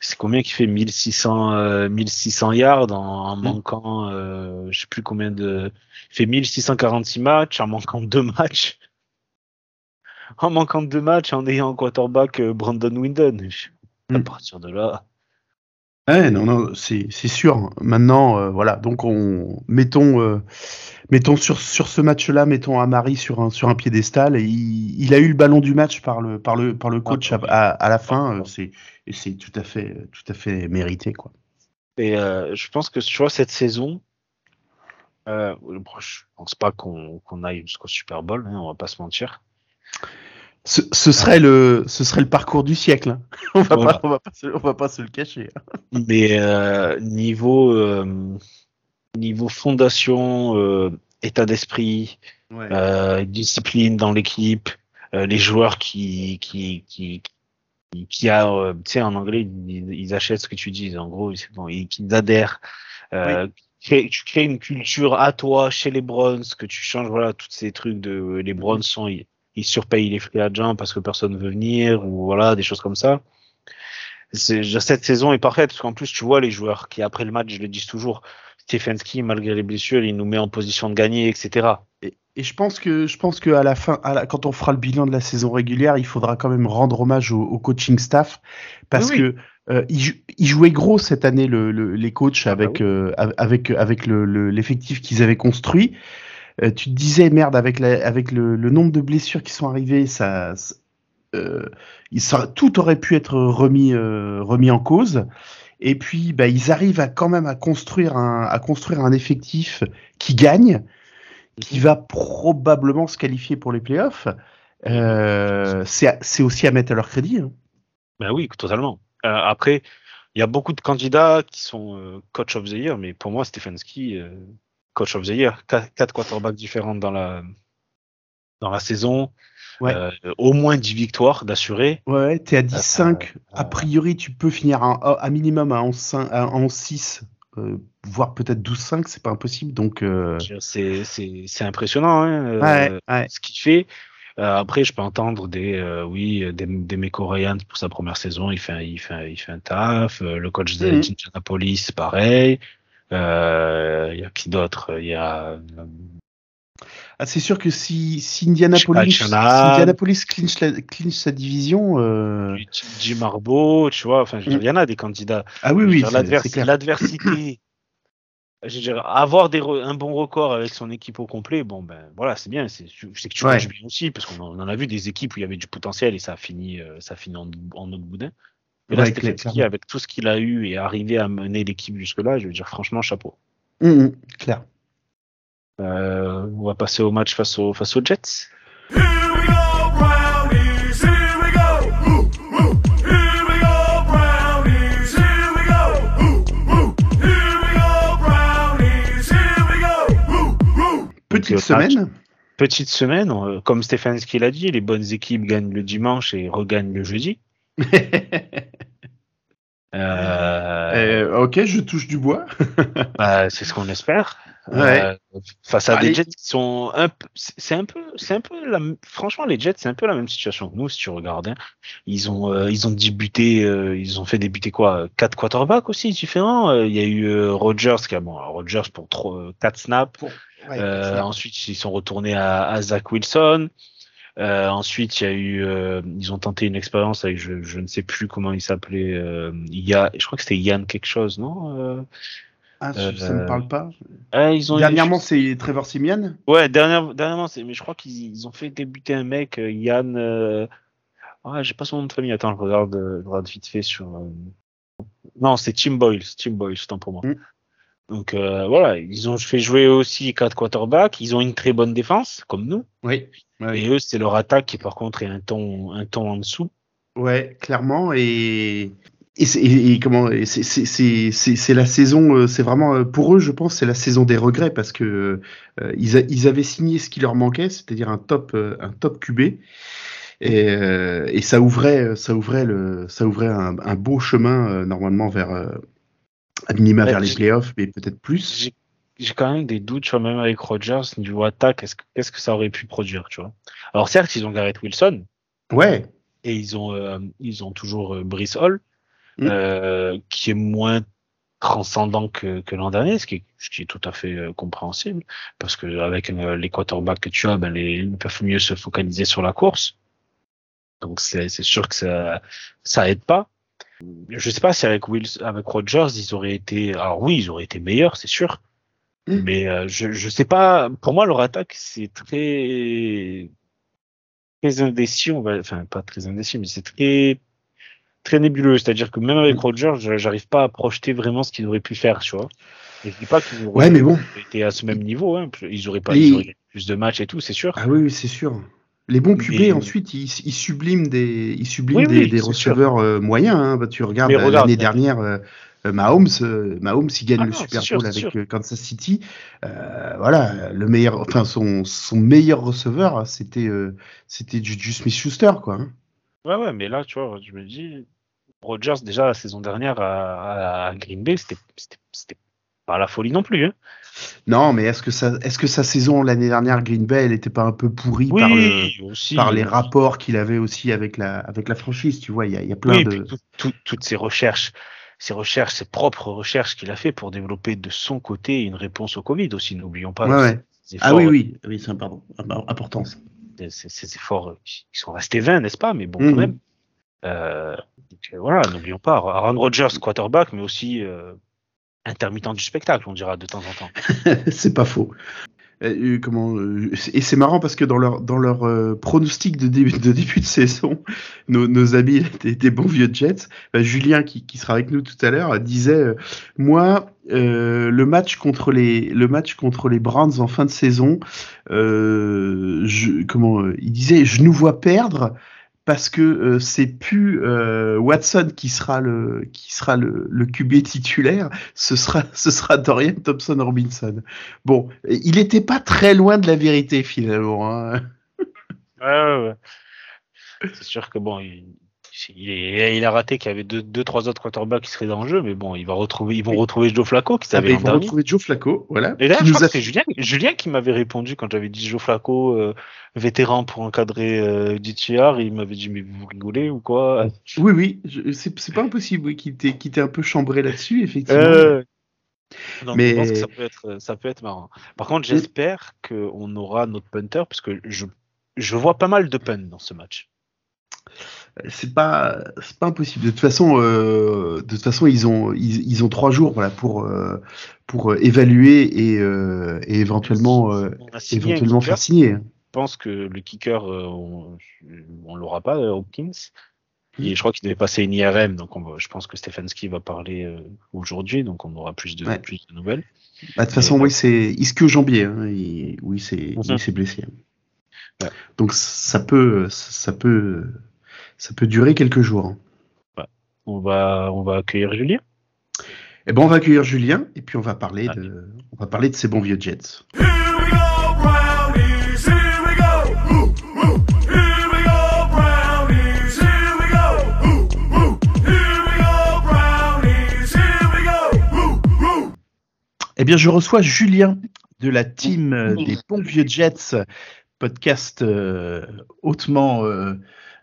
C'est combien qu'il fait? 1600, euh, 1600 yards en, en Mm. manquant, euh, je sais plus combien de. Il fait 1646 matchs en manquant deux matchs. En manquant deux matchs, en ayant en quarterback euh, Brandon Windon. À Mm. partir de là. Ouais, non, non, c'est sûr. Maintenant, euh, voilà. Donc, on mettons, euh, mettons sur sur ce match-là, mettons Amari sur un sur un piédestal. Il, a eu le ballon du match par le par le par le coach à, à, la fin. euh, C'est c'est tout à fait tout à fait mérité, quoi. Et je pense que tu vois cette saison, je pense pas qu'on qu'on aille jusqu'au Super Bowl, hein, on va pas se mentir. Ce, ce serait le ce serait le parcours du siècle. On va Voilà. pas on va pas se, on va pas se le cacher. hein. Mais euh, niveau euh, niveau fondation, euh, état d'esprit, Ouais. discipline dans l'équipe, les joueurs qui qui qui qui, a, tu sais en anglais ils, ils achètent ce que tu dis, en gros bon, ils, qu'ils adhèrent. Tu crées une culture à toi chez les Browns, que tu changes voilà tous ces trucs de les Browns sont ils, surpayent les free parce que personne veut venir ou voilà des choses comme ça. Cette saison est parfaite parce qu'en plus tu vois les joueurs qui après le match je le dis toujours Stefanski malgré les blessures il nous met en position de gagner etc. Et, et je pense que je pense que à la fin, à la- quand on fera le bilan de la saison régulière, il faudra quand même rendre hommage au, au coaching staff parce Oui, oui. que euh, ils, jou- ils jouaient gros cette année le, le- les coachs Ah bah avec oui. euh, av- avec avec le- l'effectif qu'ils avaient construit. Euh, tu te disais merde avec la, avec le, le nombre de blessures qui sont arrivées, ça, euh, il tout aurait pu être remis euh, remis en cause. Et puis bah, ils arrivent à quand même à construire un à construire un effectif qui gagne qui va probablement se qualifier pour les playoffs. Euh, c'est aussi à mettre à leur crédit. hein. Ben oui, totalement. Après, il y a beaucoup de candidats qui sont euh, coach of the year, mais pour moi, Stefanski, euh, coach of the year, quatre, quatre quarterbacks différents dans la dans la saison, Ouais. euh, au moins 10 victoires d'assurer. Ouais, t'es à 10-5. euh, a priori, tu peux finir à, à minimum à 11-5 à 11-6, euh, voire peut-être 12-5, c'est pas impossible. Donc, euh, C'est impressionnant hein, euh, ouais, ouais. ce qu'il fait. Euh, après, je peux entendre des euh, oui des, des Meko pour sa première saison, il fait un, il fait un, il fait un taf. Euh, le coach de Mhm. Indianapolis, pareil. Euh, Il y a qui d'autre? Il y a euh, Ah, c'est sûr que si, si Indianapolis, si. Indianapolis clinche, la- clinche sa division, euh, Jim Harbaugh, tu vois. Enfin, dire, il y en a des candidats. ah oui, oui. L'adversité, je veux dire, avoir des un bon record avec son équipe au complet, bon ben voilà, c'est bien. C'est que tu Ouais. coaches bien aussi, parce qu'on en a vu des équipes où il y avait du potentiel et ça a fini, euh, ça a fini en, en autre boudin. Mais là, Ouais, Stefanski, avec tout ce qu'il a eu et arrivé à mener l'équipe jusque-là, je veux dire, franchement, chapeau. Hum, clair. Euh, on va passer au match face, au, face aux Jets. Here we go. Petite semaine. Petite semaine, euh, comme Stefanski l'a dit, les bonnes équipes gagnent le dimanche et regagnent le jeudi. Euh, Euh, ok, je touche du bois. Bah, c'est ce qu'on espère. Ouais. Euh, face à Allez. des Jets qui sont un peu, c'est un peu, c'est un peu la, franchement les Jets c'est un peu la même situation que nous si tu regardes. hein. Ils ont, euh, ils ont débuté, euh, ils ont fait débuter quoi, quatre quarterbacks aussi différents. Euh, Il y a eu euh, Rodgers qui a bon, alors, Rodgers pour trois, quatre snaps. Euh, ensuite ils sont retournés à, à Zach Wilson. Euh, ensuite il y a eu, euh, ils ont tenté une expérience avec je, je ne sais plus comment il s'appelait. Euh, il y a, je crois que c'était Yann quelque chose, non euh, Ah, ça euh, ça me parle pas. ah, ils ont Dernièrement, c'est Trevor Simian. Ouais, dernière, dernièrement, c'est, mais je crois qu'ils ils ont fait débuter un mec, euh, Yann. Euh... Ah, j'ai pas son nom de famille. Attends, je regarde, euh, je regarde vite fait sur. euh, Non, c'est Tim Boyle, Tim Boyle, c'est temps pour moi. Mm. Donc euh, voilà, ils ont fait jouer aussi quatre quarterbacks. Ils ont une très bonne défense, comme nous. Oui. Et eux, c'est leur attaque qui, par contre, est un ton, un ton en dessous. ouais, clairement. Et, et, c'est- et- et comment c'est- la saison, euh, c'est vraiment euh, pour eux, je pense, c'est la saison des regrets parce que euh, ils, a- ils avaient signé ce qui leur manquait, c'est-à-dire un top, un top QB. Et, euh, et ça ouvrait, ça ouvrait le, ça ouvrait un, un beau chemin normalement vers, à minima Ouais, vers les playoffs, mais peut-être plus. J'ai quand même des doutes, tu vois, même avec Rodgers, niveau attaque, qu'est-ce que, qu'est-ce que ça aurait pu produire, tu vois? Alors certes, ils ont Garrett Wilson, Ouais, et ils ont euh, ils ont toujours euh, Brice Hall Mm. euh, qui est moins transcendant que, que l'an dernier ce qui est, ce qui est tout à fait euh, compréhensible parce que avec euh, les quarterbacks que tu as ben les ils peuvent mieux se focaliser sur la course donc c'est c'est sûr que ça ça aide pas je sais pas si avec Wills avec Rodgers ils auraient été alors oui ils auraient été meilleurs c'est sûr Mm. mais euh, je je sais pas pour moi leur attaque c'est très très indécis, on va, enfin pas très indécis, mais c'est très très nébuleux. C'est-à-dire que même avec Mm. Rodgers, je- j'arrive pas à projeter vraiment ce qu'ils auraient pu faire, tu vois. Et je dis pas qu'ils auraient ouais, mais bon. été à ce même niveau, hein. Ils auraient pas, ils auraient plus de matchs et tout, c'est sûr. Ah oui, c'est sûr. Les bons QB, Mais- ensuite, ils, ils subliment des, ils subliment Oui, des, oui, des c'est receveurs euh, moyens. hein. Bah, tu regardes regarde, l'année dernière, euh, euh, Mahomes, Mahomes, il gagne Ah le non, Super sûr, Bowl avec Kansas City. Euh, voilà, le meilleur, enfin son, son meilleur receveur, c'était euh, c'était Juju Smith-Schuster, quoi. hein. Ouais, ouais, mais là, tu vois, je me dis, Rodgers, déjà, la saison dernière à, à Green Bay, c'était pas la folie non plus, hein. Non, mais est-ce que ça, est-ce que sa saison l'année dernière, Green Bay, elle était pas un peu pourrie par le, aussi. par les rapports qu'il avait aussi avec la, avec la franchise, tu vois, il y a, il y a plein Oui, de. puis tout- tout- toutes ces recherches, ces recherches, ses propres recherches qu'il a fait pour développer de son côté une réponse au Covid aussi. N'oublions pas Ouais, ouais. ces Ah efforts, oui, oui, oui, c'est important, ces, ces efforts euh, qui sont restés vains, n'est-ce pas Mais bon, quand même. Euh, euh, voilà, n'oublions pas Aaron Rodgers, quarterback, mais aussi euh, intermittent du spectacle, on dira de temps en temps. c'est pas faux. Comment et c'est marrant parce que dans leur dans leur euh, pronostic de début de début de saison, nos, amis des, bons vieux Jets, bah, Julien qui, qui sera avec nous tout à l'heure disait euh, moi euh, le match contre les le match contre les Browns en fin de saison, comment il disait je nous vois perdre parce que euh, c'est plus euh, Watson qui sera le qui sera le, QB titulaire, ce sera ce sera Dorian Thompson Robinson. Bon, il était pas très loin de la vérité finalement. hein. Ouais, ouais, ouais. C'est sûr que bon, il, il, est- il a raté qu'il y avait deux, deux, trois autres quarterbacks qui seraient dans le jeu, mais bon, il va retrouver, ils vont Oui. retrouver Joe Flacco qui Ah, savait l'an ils vont retrouver Joe Flacco, voilà. Et qui je nous crois a que c'est Julien, Julien qui m'avait répondu quand j'avais dit Joe Flacco, euh, vétéran pour encadrer euh, DTR, il m'avait dit mais vous rigolez ou quoi? Oui, oui, je- c'est c'est pas impossible, oui, qu'il t'ait qu'il t'ait un peu chambré là-dessus, effectivement. Euh, Donc Mais- je pense que ça peut être, ça peut être marrant. Par contre, j'espère qu'on aura notre punter parce que je, je vois pas mal de punts dans ce match. C'est pas c'est pas impossible de toute façon euh, de toute façon ils ont ils, ils ont trois jours voilà pour euh, pour euh, évaluer et, euh, et éventuellement éventuellement kicker. faire signer Je pense que le kicker, on, on l'aura pas, Hopkins. Et je crois qu'il devait passer une IRM, donc on va- je pense que Stefanski va parler aujourd'hui, donc on aura plus de, Ouais. plus de nouvelles. Bah, de toute façon Mais, oui c'est ischio jambier hein, il- oui c'est Mhm. il s'est blessé Ouais. donc ça peut ça peut ça peut durer quelques jours hein. On va, on va accueillir Julien. et ben on va accueillir Julien et puis on va parler de on va parler de ces bons vieux Jets Here we go, brownies. Here we go. Ooh, ooh. Here we go, brownies. Here we go. Ooh, ooh. Here we go, brownies. Here we go. Ooh, ooh. Eh bien, je reçois Julien de la team euh, des bons vieux Jets, podcast euh, hautement euh,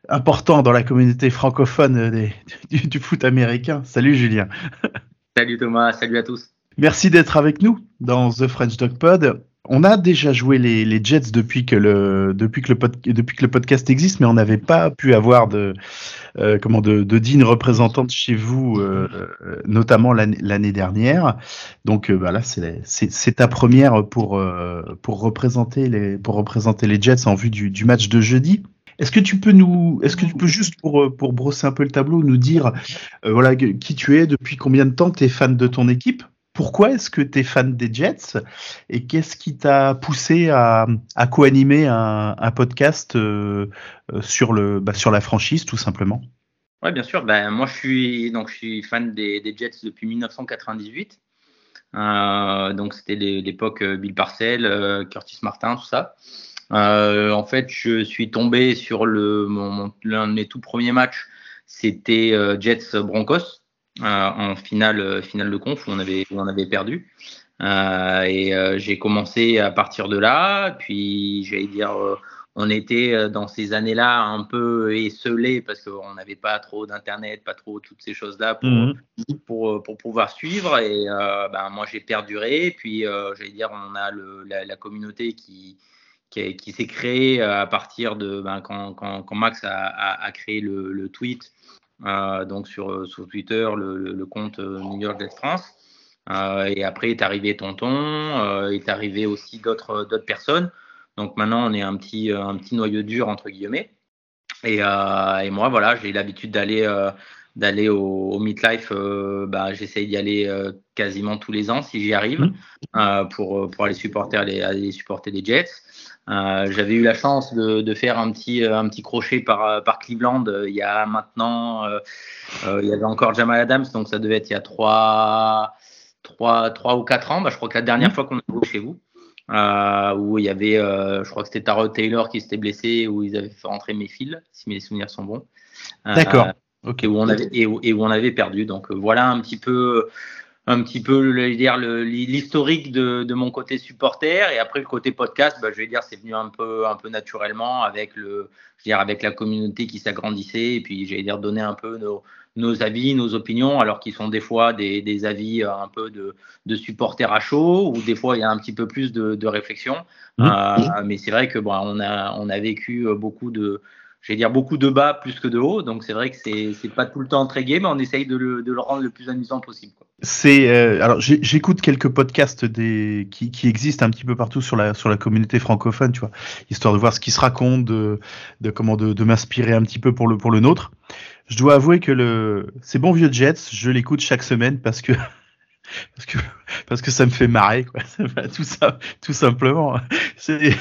important dans la communauté francophone euh, des- du, du foot américain. Salut Julien. Salut Thomas, salut à tous. Merci d'être avec nous dans The French Dog Pod. On a déjà joué les, les Jets depuis que le depuis que le pod- depuis que le podcast existe, mais on n'avait pas pu avoir de euh, comment de, de dignes représentantes chez vous, euh, notamment l'année dernière. Donc euh, bah là c'est ta première pour pour représenter les pour représenter les Jets en vue du, du match de jeudi. Est-ce que tu peux nous, est-ce que tu peux juste pour euh, pour brosser un peu le tableau nous dire euh, voilà qui tu es, depuis combien de temps tu es fan de ton équipe? Pourquoi est-ce que tu es fan des Jets? Et qu'est-ce qui t'a poussé à, à co-animer un, un podcast euh, sur, le, bah, sur la franchise, tout simplement? Ouais, bien sûr. Ben, moi, je suis donc je suis fan des, des Jets depuis 1998. Euh, donc c'était l'é- l'époque Bill Parcell, euh, Curtis Martin, tout ça. Euh, en fait, je suis tombé sur le l'un de mes tout premiers matchs. C'était euh, Jets Broncos euh, en finale finale de conf où on avait où on avait perdu. Et j'ai commencé à partir de là. Puis j'allais dire. on était dans ces années-là un peu esselés parce qu'on n'avait pas trop d'internet, pas trop toutes ces choses-là pour, Mhm. pour, pour pouvoir suivre. Et euh, ben, moi, j'ai perduré. Puis, euh, j'allais dire, on a le, la, la communauté qui, qui, est- qui s'est créée euh, à partir de ben, quand, quand, quand Max a, a, a créé le, le tweet, euh, donc sur, sur Twitter, le, compte euh, New York Jets France. Euh, et après est arrivé Tonton, euh, est arrivé aussi d'autres d'autres personnes. Donc maintenant, on est un petit, euh, un petit noyau dur, entre guillemets. Et, euh, et moi, voilà, j'ai l'habitude d'aller euh, d'aller au, au Meatlife. Euh, bah, J'essaye d'y aller euh, quasiment tous les ans, si j'y arrive, euh, pour, pour aller supporter les, aller supporter les Jets. Euh, J'avais eu la chance de, de faire un petit, euh, un petit crochet par, euh, par Cleveland euh, il y a maintenant, euh, il y avait encore Jamal Adams, donc ça devait être il y a trois, trois, trois ou quatre ans. Bah, je crois que la dernière fois qu'on a joué chez vous, où il y avait, je crois que c'était Tarot Taylor qui s'était blessé, où ils avaient fait rentrer mes fils, si mes souvenirs sont bons. D'accord. Ok. et où on avait et où, et où on avait perdu. Donc voilà un petit peu un petit peu dire l'historique de, de mon côté supporter. Et après le côté podcast bah, je vais dire c'est venu un peu un peu naturellement avec le je veux dire avec la communauté qui s'agrandissait. Et puis j'allais dire donner un peu nos, nos avis nos opinions alors qu'ils sont des fois des, des avis euh, un peu de, de supporters à chaud ou des fois il y a un petit peu plus de, de réflexion. Mhm. Euh, mais c'est vrai que bon on a on a vécu euh, beaucoup de je vais dire beaucoup de bas plus que de haut, donc c'est vrai que c'est pas tout le temps très gai, mais on essaye de le, de le rendre le plus amusant possible. C'est euh, alors j'écoute quelques podcasts des qui, qui existent un petit peu partout sur la sur la communauté francophone, tu vois, histoire de voir ce qui se raconte, de, de comment de, de m'inspirer un petit peu pour le pour le nôtre. Je dois avouer que le c'est bon vieux Jets, je l'écoute chaque semaine parce que parce que parce que ça me fait marrer, quoi. tout ça, tout simplement. C'est,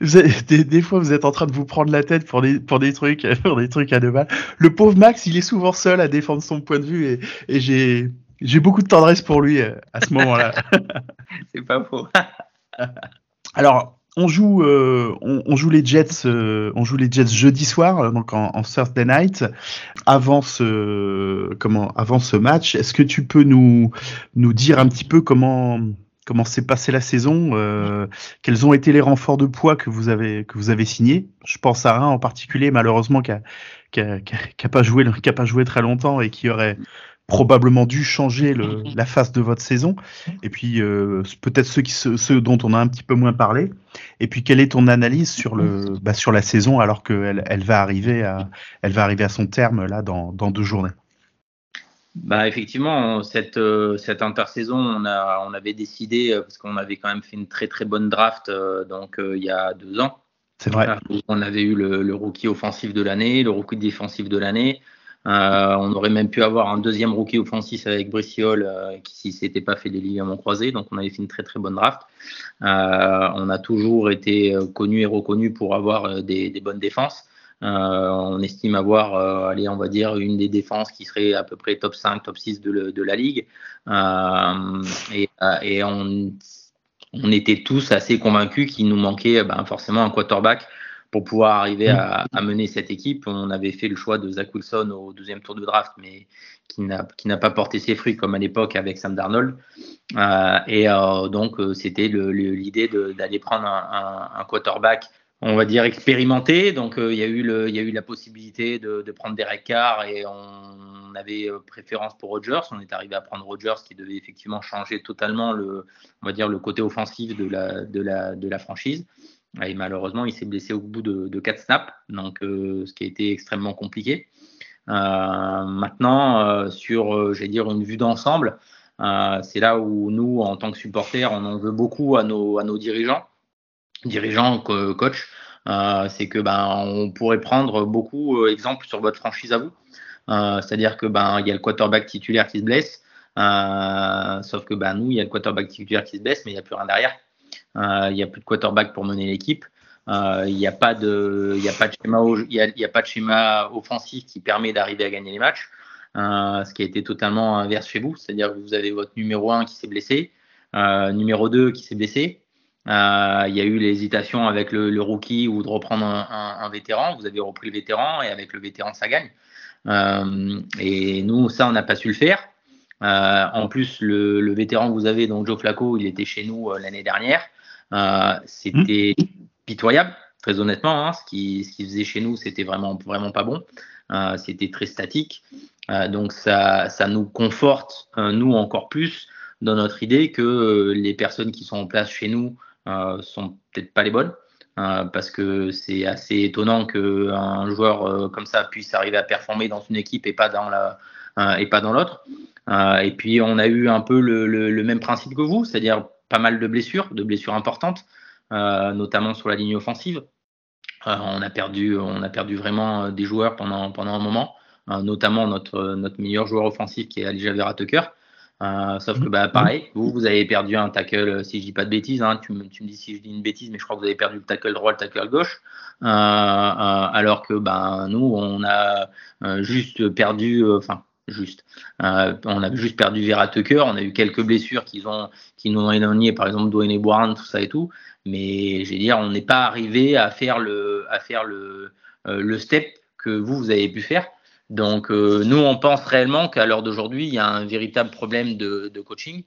des fois, vous êtes en train de vous prendre la tête pour des, pour des trucs, pour des trucs à deux balles. Le pauvre Max, il est souvent seul à défendre son point de vue et, et j'ai, j'ai beaucoup de tendresse pour lui euh, à ce moment-là. C'est pas faux. Alors, on joue, euh, on, joue les Jets, euh, on joue les Jets jeudi soir, euh, donc en, en Thursday night. Avant ce, comment, avant ce match, est-ce que tu peux nous, nous dire un petit peu comment, comment s'est passée la saison, euh, quels ont été les renforts de poids que vous avez, que vous avez signés? Je pense à un en particulier, malheureusement, qui a, pas joué, qui pas joué très longtemps et qui aurait probablement dû changer le, la face de votre saison. Et puis euh, peut-être ceux, qui, se- ceux dont on a un petit peu moins parlé. Et puis quelle est ton analyse sur le bah, sur la saison alors qu'elle elle va arriver à elle va arriver à son terme là dans, dans deux journées? Bah effectivement, cette, euh, cette intersaison, on, a, on avait décidé, euh, parce qu'on avait quand même fait une très très bonne draft euh, donc il y a deux ans. C'est vrai. On avait eu le, le rookie offensif de l'année, le rookie défensif de l'année. Euh, on aurait même pu avoir un deuxième rookie offensif avec Briciol euh, qui s'était pas fait des ligaments croisés. Donc on avait fait une très très bonne draft. Euh, on a toujours été euh, connu et reconnu pour avoir des, bonnes défenses. On estime avoir, allez, on va dire, une des défenses qui serait à peu près top 5, top 6 de, la ligue. Et on était tous assez convaincus qu'il nous manquait ben, forcément un quarterback pour pouvoir arriver à, à mener cette équipe. On avait fait le choix de Zach Wilson au deuxième tour de draft, mais qui n'a pas porté ses fruits comme à l'époque avec Sam Darnold. Euh, et euh, donc, euh, c'était l'idée d'aller prendre un, un- un quarterback, on va dire expérimenté. Donc, euh, il y a eu le, il y a eu la possibilité de, de prendre Derek Carr et on, avait préférence pour Rodgers. On est arrivé à prendre Rodgers qui devait effectivement changer totalement le, on va dire le côté offensif de la, de la, de la franchise. Et malheureusement, il s'est blessé au bout de, de 4 snaps, donc euh, ce qui a été extrêmement compliqué. Euh, maintenant, euh, sur, dire, une vue d'ensemble, c'est là où nous, en tant que supporters, on en veut beaucoup à nos, dirigeants, dirigeants, co- coachs. Euh, c'est que ben on pourrait prendre beaucoup exemple sur votre franchise à vous. C'est-à-dire que ben il y a le quarterback titulaire qui se blesse, sauf que ben nous il y a le quarterback titulaire qui se blesse, mais il n'y a plus rien derrière. Euh, Il n'y a plus de quarterback pour mener l'équipe. Euh, Il n'y a pas de, y a pas de schéma, y y a pas de schéma offensif qui permet d'arriver à gagner les matchs. Euh, ce qui a été totalement inverse chez vous, c'est-à-dire que vous avez votre numéro 1 qui s'est blessé, numéro 2 qui s'est blessé. Il y a eu l'hésitation avec le, rookie ou de reprendre un, vétéran. Vous avez repris le vétéran et avec le vétéran ça gagne. Et nous ça on n'a pas su le faire. En plus le, le vétéran que vous avez donc Joe Flacco il était chez nous l'année dernière. Euh, c'était pitoyable très honnêtement. hein. ce qui ce qu'il faisait chez nous c'était vraiment vraiment pas bon. Euh, c'était très statique. Euh, donc ça, ça nous conforte, nous encore plus, dans notre idée que les personnes qui sont en place chez nous euh, sont peut-être pas les bonnes. euh, parce que c'est assez étonnant qu'un joueur euh, comme ça puisse arriver à performer dans une équipe et pas dans la et pas dans l'autre. Et puis on a eu un peu le, le- le même principe que vous, c'est-à-dire pas mal de blessures, de blessures importantes, euh, notamment sur la ligne offensive. Euh, on a perdu, on a perdu vraiment euh, des joueurs pendant pendant un moment, notamment notre notre meilleur joueur offensif qui est Elijah Vera Tucker. Euh, sauf que bah pareil, vous vous avez perdu un tackle, si je dis pas de bêtises, hein, tu, me, tu me dis si je dis une bêtise, mais je crois que vous avez perdu le tackle droit, le tackle gauche, euh, euh, alors que ben nous on a juste perdu, enfin juste, euh, on a juste perdu Vera Tucker, on a eu quelques blessures qui ont nous ont éloigné, par exemple Dwayne Brown, tout ça et tout, mais je vais dire on n'est pas arrivé à faire le à faire le euh, le step que vous vous avez pu faire. Donc euh, nous on pense réellement qu'à l'heure d'aujourd'hui il y a un véritable problème de, de coaching,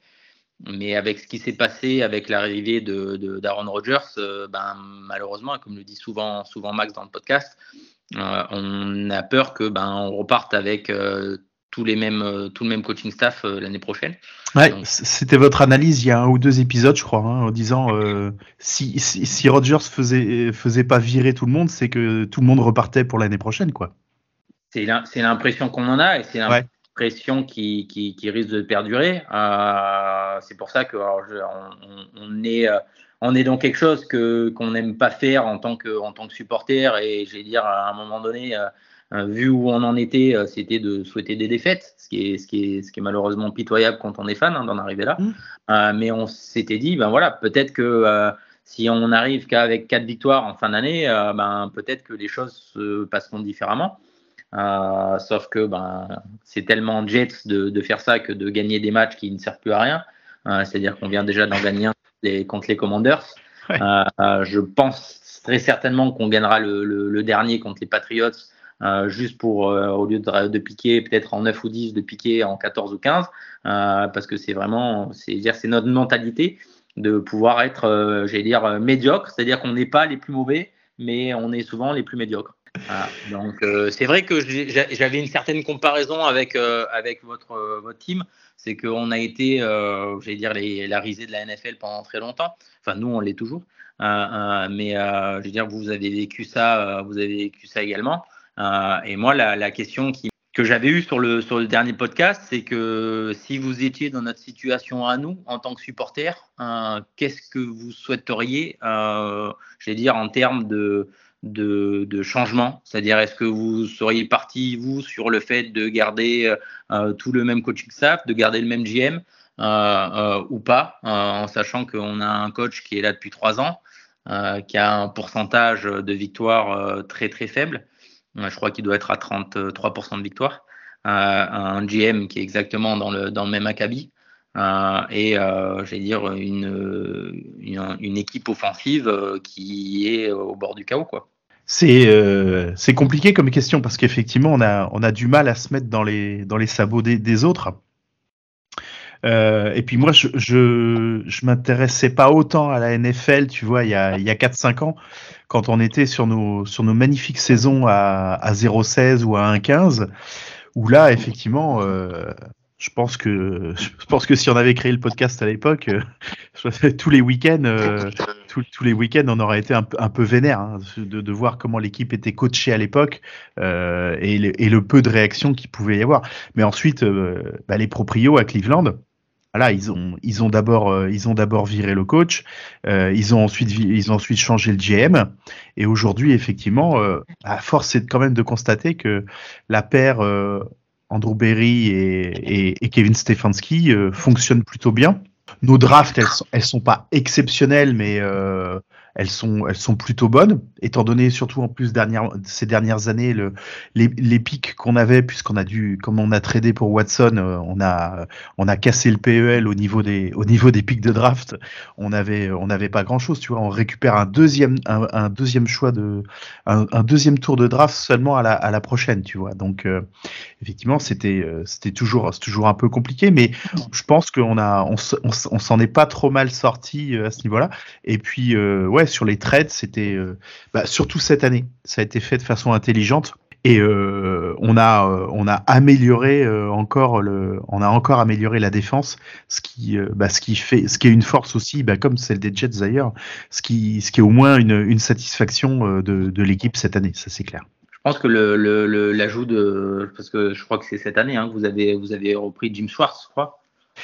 mais avec ce qui s'est passé avec l'arrivée de de- d'Aaron Rodgers, ben malheureusement et comme le dit souvent souvent Max dans le podcast, on a peur que ben on reparte avec tous les mêmes euh, tout le même coaching staff euh, l'année prochaine. Ouais, c'était votre analyse il y a un ou deux épisodes, je crois, hein, en disant euh, si, si, si Rogers faisait, faisait pas virer tout le monde, c'est que tout le monde repartait pour l'année prochaine, quoi. C'est l'im- c'est l'impression qu'on en a et c'est Ouais. l'impression qui, qui, qui risque de perdurer. Euh, c'est pour ça que alors, je- on, est euh, on est dans quelque chose que qu'on n'aime pas faire en tant que en tant que supporter et je vais dire à un moment donné vu où on en était, euh, c'était de souhaiter des défaites, ce qui est, ce qui est, ce qui est malheureusement pitoyable quand on est fan hein, d'en arriver là. Mm. Euh, mais on s'était dit, ben voilà, peut-être que euh, si on n'arrive qu'avec quatre victoires en fin d'année, euh, ben peut-être que les choses se passeront différemment. Euh, sauf que ben c'est tellement Jets de, de faire ça que de gagner des matchs qui ne servent plus à rien. Euh, C'est-à-dire qu'on vient déjà d'en gagner un les- contre les Commanders. Ouais. Euh, euh, je pense très certainement qu'on gagnera le, le- le dernier contre les Patriots, euh, juste pour, euh, au lieu de, piquer peut-être en 9 ou 10, de piquer en 14 ou 15, euh, parce que c'est vraiment, c'est notre mentalité de pouvoir être, j'allais dire, médiocre, c'est-à-dire qu'on n'est pas les plus mauvais, mais on est souvent les plus médiocres. Donc c'est vrai que j'avais une certaine comparaison avec avec votre votre team, c'est qu'on a été, j'allais dire les, la risée de la NFL pendant très longtemps. Enfin nous on l'est toujours, mais je veux dire vous avez vécu ça, vous avez vécu ça également. Euh, et moi la, question que j'avais eue sur le dernier podcast, c'est que si vous étiez dans notre situation à nous en tant que supporter, euh, qu'est-ce que vous souhaiteriez, euh, j'allais dire en termes de changement? C'est-à-dire, est-ce que vous seriez parti, vous, sur le fait de garder euh, tout le même coaching staff, de garder le même GM ou pas, en sachant qu'on a un coach qui est là depuis trois ans, qui a un pourcentage de victoire très très faible? Je crois qu'il doit être à 33% de victoire. Euh, un GM qui est exactement dans le, dans le même acabit. Euh, et euh, j'allais dire une, une, équipe offensive qui est au bord du chaos quoi. C'est c'est compliqué comme question parce qu'effectivement on a on a du mal à se mettre dans les dans les sabots des, des autres. Euh, et puis moi je je je m'intéressais pas autant à la NFL, tu vois, il y a il y a 4 5 ans quand on était sur nos sur nos magnifiques saisons à à 0,16 ou à 1,15 où là effectivement euh, je pense que je pense que si on avait créé le podcast à l'époque, euh, tous les week-ends, euh, tous, les week-ends, on aurait été un, un peu vénère hein, de, de voir comment l'équipe était coachée à l'époque euh, et, le, et le peu de réactions qu'il pouvait y avoir. Mais ensuite, euh, bah, les proprios à Cleveland. Voilà, ils ont ils ont d'abord euh, ils ont d'abord viré le coach, euh, ils ont ensuite ils ont ensuite changé le GM et aujourd'hui effectivement, euh, à force c'est quand même de constater que la paire euh, Andrew Berry et, et, et Kevin Stefanski euh, fonctionnent plutôt bien. Nos drafts, elles sont, elles sont pas exceptionnelles, mais elles sont, elles sont plutôt bonnes, étant donné surtout en plus ces dernières années le, les, les pics qu'on avait, puisqu'on a dû, comme on a tradé pour Watson, euh, on a, on a cassé le PEL au niveau des, au niveau des pics de draft. On avait, on n'avait pas grand chose, tu vois. On récupère un deuxième, un, deuxième choix de, un, deuxième tour de draft seulement à la, à la prochaine, tu vois. Donc euh, effectivement, c'était, euh, c'était toujours, toujours un peu compliqué, mais je pense qu'on a, on, s'en est pas trop mal sorti à ce niveau-là. Et puis, ouais, sur les trades, c'était, euh, bah, surtout cette année, ça a été fait de façon intelligente. Et euh, on a, euh, on a amélioré euh, encore le, on a encore amélioré la défense, ce qui, bah, ce qui fait, ce qui est une force aussi, bah, comme celle des Jets d'ailleurs, ce qui, ce qui est au moins une, une satisfaction de, de l'équipe cette année, ça c'est clair. Je pense que le le- le- l'ajout de parce que je crois que c'est cette année hein, que vous avez vous avez repris Jim Schwartz, je crois.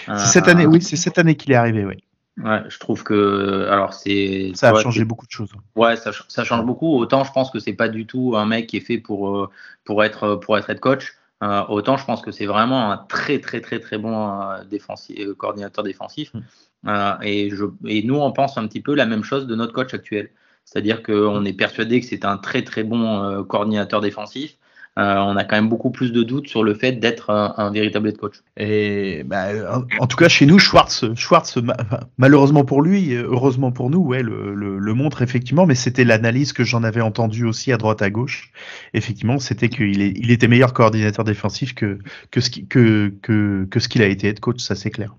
C'est cette année, oui, c'est cette année qu'il est arrivé, oui. Ouais, je trouve que alors c'est Ça a ouais, changé beaucoup de choses. Ouais, ça, ch- ça change beaucoup. Autant je pense que c'est pas du tout un mec qui est fait pour euh, pour être pour être head coach. Euh, autant je pense que c'est vraiment un très très très très bon euh, défensif, euh, coordinateur défensif. Mm. Euh, et je et nous on pense un petit peu la même chose de notre coach actuel. C'est-à-dire qu'on est persuadé que c'est un très très bon euh, coordinateur défensif. Euh, on a quand même beaucoup plus de doutes sur le fait d'être un, un véritable head coach. Et bah, en, en tout cas, chez nous, Schwartz, Schwartz ma- malheureusement pour lui, heureusement pour nous, ouais, le, le, le montre effectivement, mais c'était l'analyse que j'en avais entendue aussi à droite à gauche. Effectivement, c'était qu'il il était meilleur coordinateur défensif que, que ce qui- que, que, que ce qu'il a été head coach, ça c'est clair.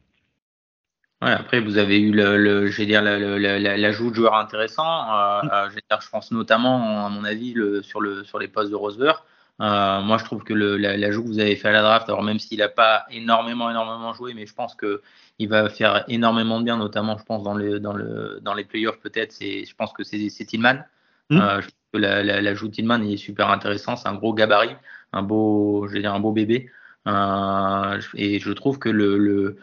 Ouais, après, vous avez eu le, le, je vais dire, le- le- le- l'ajout de joueurs intéressants. Euh, Mm. euh, je, vais dire, je pense notamment, à mon avis, le, sur, le, sur les postes de Rosever. Euh, moi, je trouve que le- la- l'ajout que vous avez fait à la draft, alors même s'il n'a pas énormément, énormément joué, mais je pense que il va faire énormément de bien, notamment, je pense, dans, le, dans, le, dans les playoffs, peut-être. Je pense que c'est Tillman. Mm. Euh, je que la- la- l'ajout de Tillman il est super intéressant. C'est un gros gabarit, un beau, je vais dire, un beau bébé. Euh, et je trouve que le, le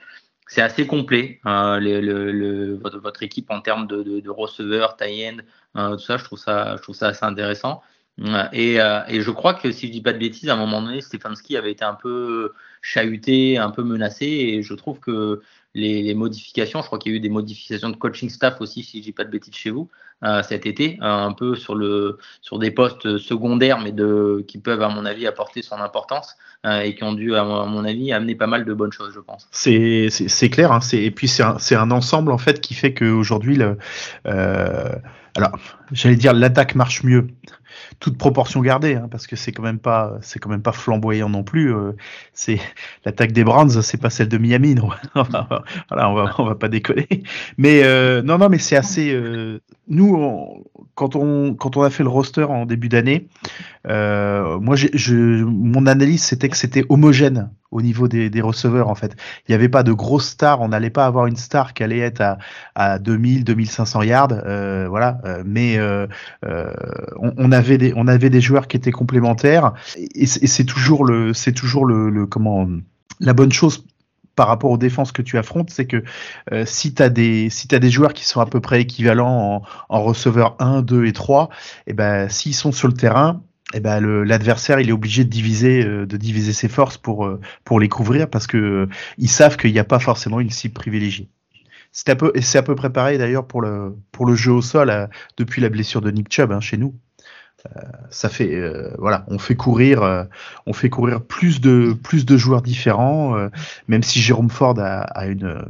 c'est assez complet, euh, le, le, le- votre, votre équipe en termes de, de, de receveurs, tie-end, euh, tout ça, je trouve ça, je trouve ça assez intéressant. Euh, et je crois que si je dis pas de bêtises, à un moment donné, Stefanski avait été un peu chahuté, un peu menacé, et je trouve que les, modifications, je crois qu'il y a eu des modifications de coaching staff aussi, si je dis pas de bêtises chez vous, euh, cet été, euh, un peu sur le sur des postes secondaires, mais de qui peuvent à mon avis apporter son importance et qui ont dû à mon avis amener pas mal de bonnes choses, je pense. C'est clair, hein, et puis c'est un, un ensemble en fait qui fait qu'aujourd'hui, le, alors j'allais dire l'attaque marche mieux, toute proportion gardée, hein, parce que c'est quand même pas c'est quand même pas flamboyant non plus. euh, c'est l'attaque des Browns, c'est pas celle de Miami, non. voilà, on va on va pas déconner. Mais euh, non non, mais c'est assez. euh, nous, quand on quand on a fait le roster en début d'année, moi je mon analyse c'était que c'était homogène au niveau des, des receveurs en fait. Il n'y avait pas de grosses stars, on n'allait pas avoir une star qui allait être à, à 2000, 2500 yards, euh, voilà. euh, mais euh, on, avait des, on avait des joueurs qui étaient complémentaires et, c'est toujours le, c'est toujours le, comment, la bonne chose par rapport aux défenses que tu affrontes, c'est que si tu as des si t'as des joueurs qui sont à peu près équivalents en, en receveurs 1, 2 et 3, et ben s'ils sont sur le terrain, et ben l'adversaire il est obligé de diviser euh, de diviser ses forces pour euh, pour les couvrir parce que euh, ils savent qu'il n'y a pas forcément une cible privilégiée. C'est un peu c'est à peu près pareil d'ailleurs pour le pour le jeu au sol depuis la blessure de Nick Chubb hein, chez nous. Ça fait voilà, on fait courir on fait courir plus de plus de joueurs différents même si Jérôme Ford a, a une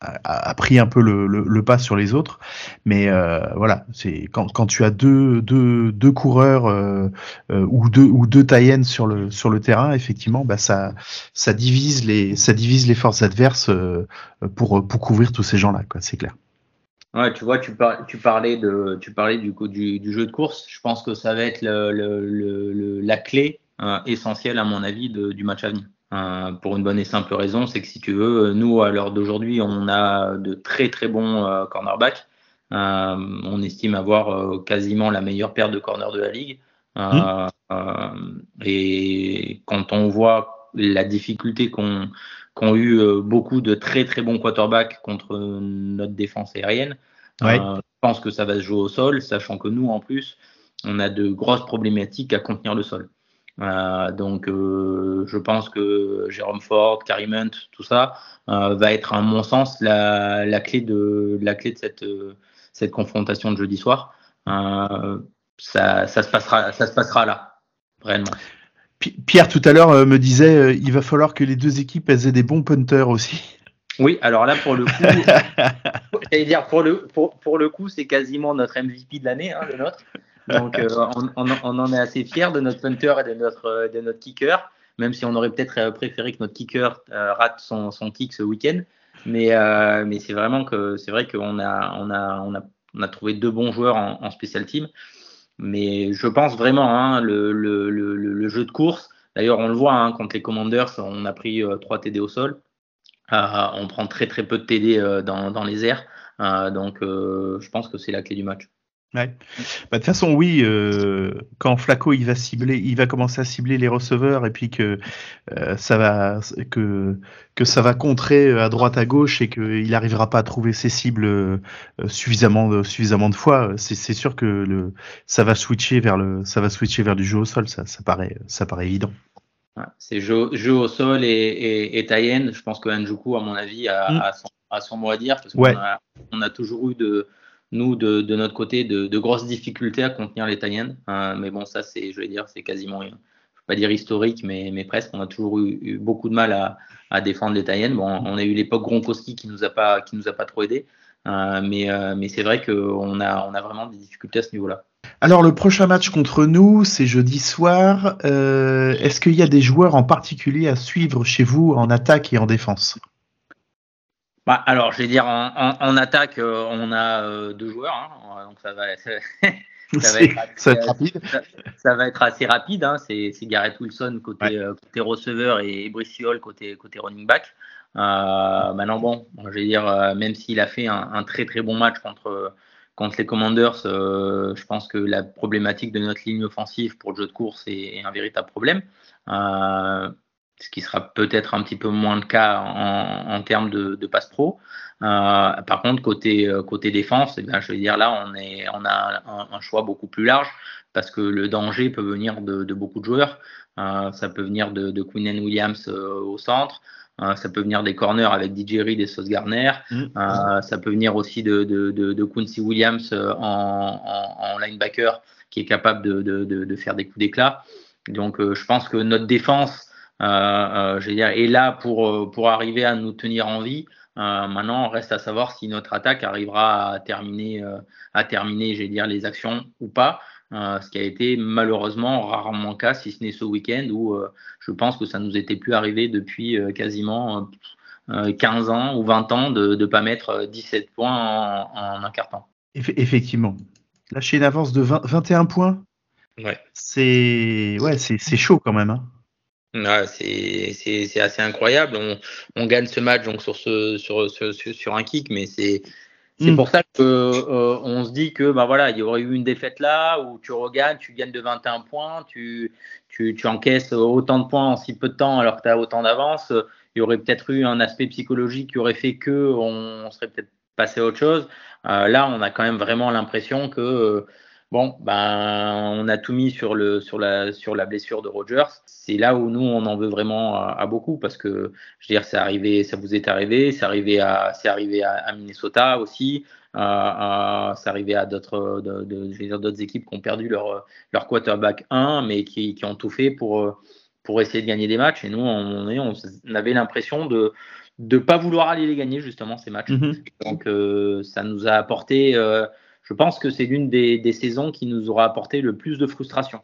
a, pris un peu le, pas sur les autres, mais euh, voilà, c'est quand, tu as deux, deux, deux coureurs euh, euh, ou deux ou deux sur le sur le terrain, effectivement, bah ça ça divise les ça divise les forces adverses pour pour couvrir tous ces gens-là, quoi. C'est clair. Ouais, tu vois, tu, par- tu parlais de, tu parlais du, du, jeu de course. Je pense que ça va être le, la clé essentielle, à mon avis, du match à venir. Euh, pour une bonne et simple raison, c'est que si tu veux, nous, à l'heure d'aujourd'hui, on a de très très bons euh, cornerbacks. Euh, on estime avoir euh, quasiment la meilleure paire de corners de la ligue. Euh, euh, et quand on voit la difficulté qu'ont eu euh, beaucoup de très très bons quarterbacks contre notre défense aérienne, Ouais. euh, je pense que ça va se jouer au sol, sachant que nous, en plus, on a de grosses problématiques à contenir le sol. Euh, donc, euh, je pense que Jérôme Ford, Karim Hunt, tout ça euh, va être, à mon sens, la, la clé de la clé de cette cette confrontation de jeudi soir. Ça, ça se passera, ça se passera là, réellement. Pi- Pierre tout à l'heure me disait, il va falloir que les deux équipes elles aient des bons punters aussi. Oui, alors là, pour le coup, dire pour le pour, pour le coup, c'est quasiment notre MVP de l'année, hein, le nôtre. Donc, euh, on, en est assez fiers de notre punter et de notre euh, de notre kicker, même si on aurait peut-être euh, préféré que notre kicker rate son, kick ce week-end. Mais c'est vraiment que c'est vrai qu'on a trouvé deux bons joueurs en, en special team. Mais je pense vraiment hein, le, jeu de course. D'ailleurs, on le voit hein, contre les Commanders, on a pris euh, TD au sol. On prend très très peu de TD dans, les airs. Donc, je pense que c'est la clé du match. Ouais. Bah, de toute façon, oui, euh, quand Flaco il va cibler, il va commencer à cibler les receveurs et puis que euh, ça va que que ça va contrer à droite à gauche et qu'il n'arrivera pas à trouver ses cibles euh, suffisamment de, suffisamment de fois, c'est sûr que le ça va switcher vers le ça va switcher vers du jeu au sol, ça ça paraît ça paraît évident. Ouais, c'est jeu, jeu au sol et, et, et. Je pense que Njoku, à mon avis, a, Mm. a, son, a son mot à dire parce qu'on a, on a toujours eu de nous de, notre côté de, grosses difficultés à contenir les tie-ends. Euh, mais bon, ça c'est, je vais dire, c'est quasiment, je vais pas dire historique, mais, presque. On a toujours eu, beaucoup de mal à, défendre les tie-ends. Bon, on a eu l'époque Gronkowski qui nous nous a pas trop aidé. Euh, mais euh, mais c'est vrai qu'on a, on a vraiment des difficultés à ce niveau-là. Alors le prochain match contre nous, c'est jeudi soir. Est-ce qu'il y a des joueurs en particulier à suivre chez vous en attaque et en défense? Bah, alors, je vais dire, en, en, en attaque, euh, on a euh, deux joueurs, hein, donc ça va, ça, ça va être, ça va être rapide. ça, ça va être assez rapide. Hein, c'est Garrett Wilson côté, Ouais. euh, côté receveur et Brice Hall côté, côté running back. Maintenant, bon, je vais dire, même s'il a fait un, un très très bon match contre, contre les Commanders, je pense que la problématique de notre ligne offensive pour le jeu de course est, est un véritable problème. Ce qui sera peut-être un petit peu moins le cas en, en termes de, de passe pro. Euh, par contre, côté, euh, côté défense, eh bien, je veux dire là, on, est, on a un, un choix beaucoup plus large. parce que le danger peut venir de, de beaucoup de joueurs. Euh, ça peut venir de, de Williams au centre. Ça peut venir des corners avec DJ Reed et Sauce Garner. Mm. Euh, ça peut venir aussi de, de, Quincy Williams en, en, en linebacker qui est capable de, de, de, de faire des coups d'éclat. Donc je pense que notre défense je veux dire, est là pour, euh, pour arriver à nous tenir en vie. Euh, maintenant, reste à savoir si notre attaque arrivera à terminer, euh, à terminer, je dire, les actions ou pas. Euh, ce qui a été malheureusement rarement le cas, si ce n'est ce week-end où euh, je pense que ça nous était plus arrivé depuis euh, quasiment euh, 15 ans ou 20 ans de ne pas mettre euh, 17 points en, en un quart temps. Eff- effectivement. Lâcher une avance de 20 21 points, Ouais. c'est ouais, c'est c'est chaud quand même. Hein. Ouais, c'est assez incroyable. On, on gagne ce match donc sur ce sur sur, sur, un kick, mais c'est c'est Mm. pour ça que euh, on se dit que bah voilà, il y aurait eu une défaite là où tu regagnes, tu gagnes de 21 points, tu tu tu encaisses autant de points en si peu de temps alors que tu as autant d'avance. Il y aurait peut-être eu un aspect psychologique qui aurait fait que on serait peut-être passé à autre chose. Euh, là, on a quand même vraiment l'impression que Bon, ben, on a tout mis sur le sur la sur la blessure de Rogers. C'est là où nous on en veut vraiment à, à beaucoup parce que je veux dire, c'est arrivé, ça vous est arrivé, c'est arrivé à c'est arrivé à, à Minnesota aussi, euh, c'est arrivé à d'autres de, de, je veux dire, d'autres équipes qui ont perdu leur leur quarterback 1 mais qui, qui ont tout fait pour pour essayer de gagner des matchs. Et nous, on, avait l'impression de de pas vouloir aller les gagner justement ces matchs. Mhm. Donc euh, ça nous a apporté euh, je pense que c'est l'une des, des, saisons qui nous aura apporté le plus de frustration,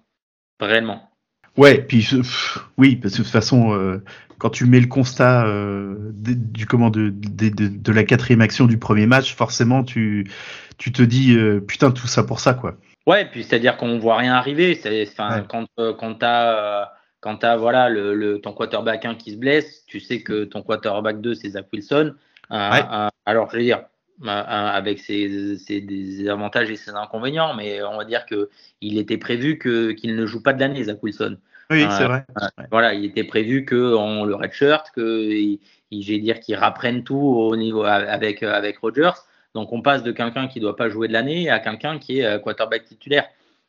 réellement. Ouais, puis pff, oui, parce que de toute façon, euh, quand tu mets le constat euh, de, du comment de, de, de, de, la quatrième action du premier match, forcément, tu, tu te dis euh, putain tout ça pour ça quoi. Ouais, puis c'est-à-dire qu'on voit rien arriver. Ouais. quand quand t'as quand t'as voilà le, le, ton quarterback 1 qui se blesse, tu sais que ton quarterback 2 c'est Zach Wilson. Ouais. alors je veux dire, avec ses, avantages et ses inconvénients, mais on va dire que il était prévu que qu'il ne joue pas de l'année, Zach Wilson. Oui, c'est vrai. Voilà, il était prévu que on le redshirt, que il, il, j'ai dire qu'il rapprenne tout au niveau avec avec Rodgers. Donc on passe de quelqu'un qui doit pas jouer de l'année à quelqu'un qui est quarterback titulaire.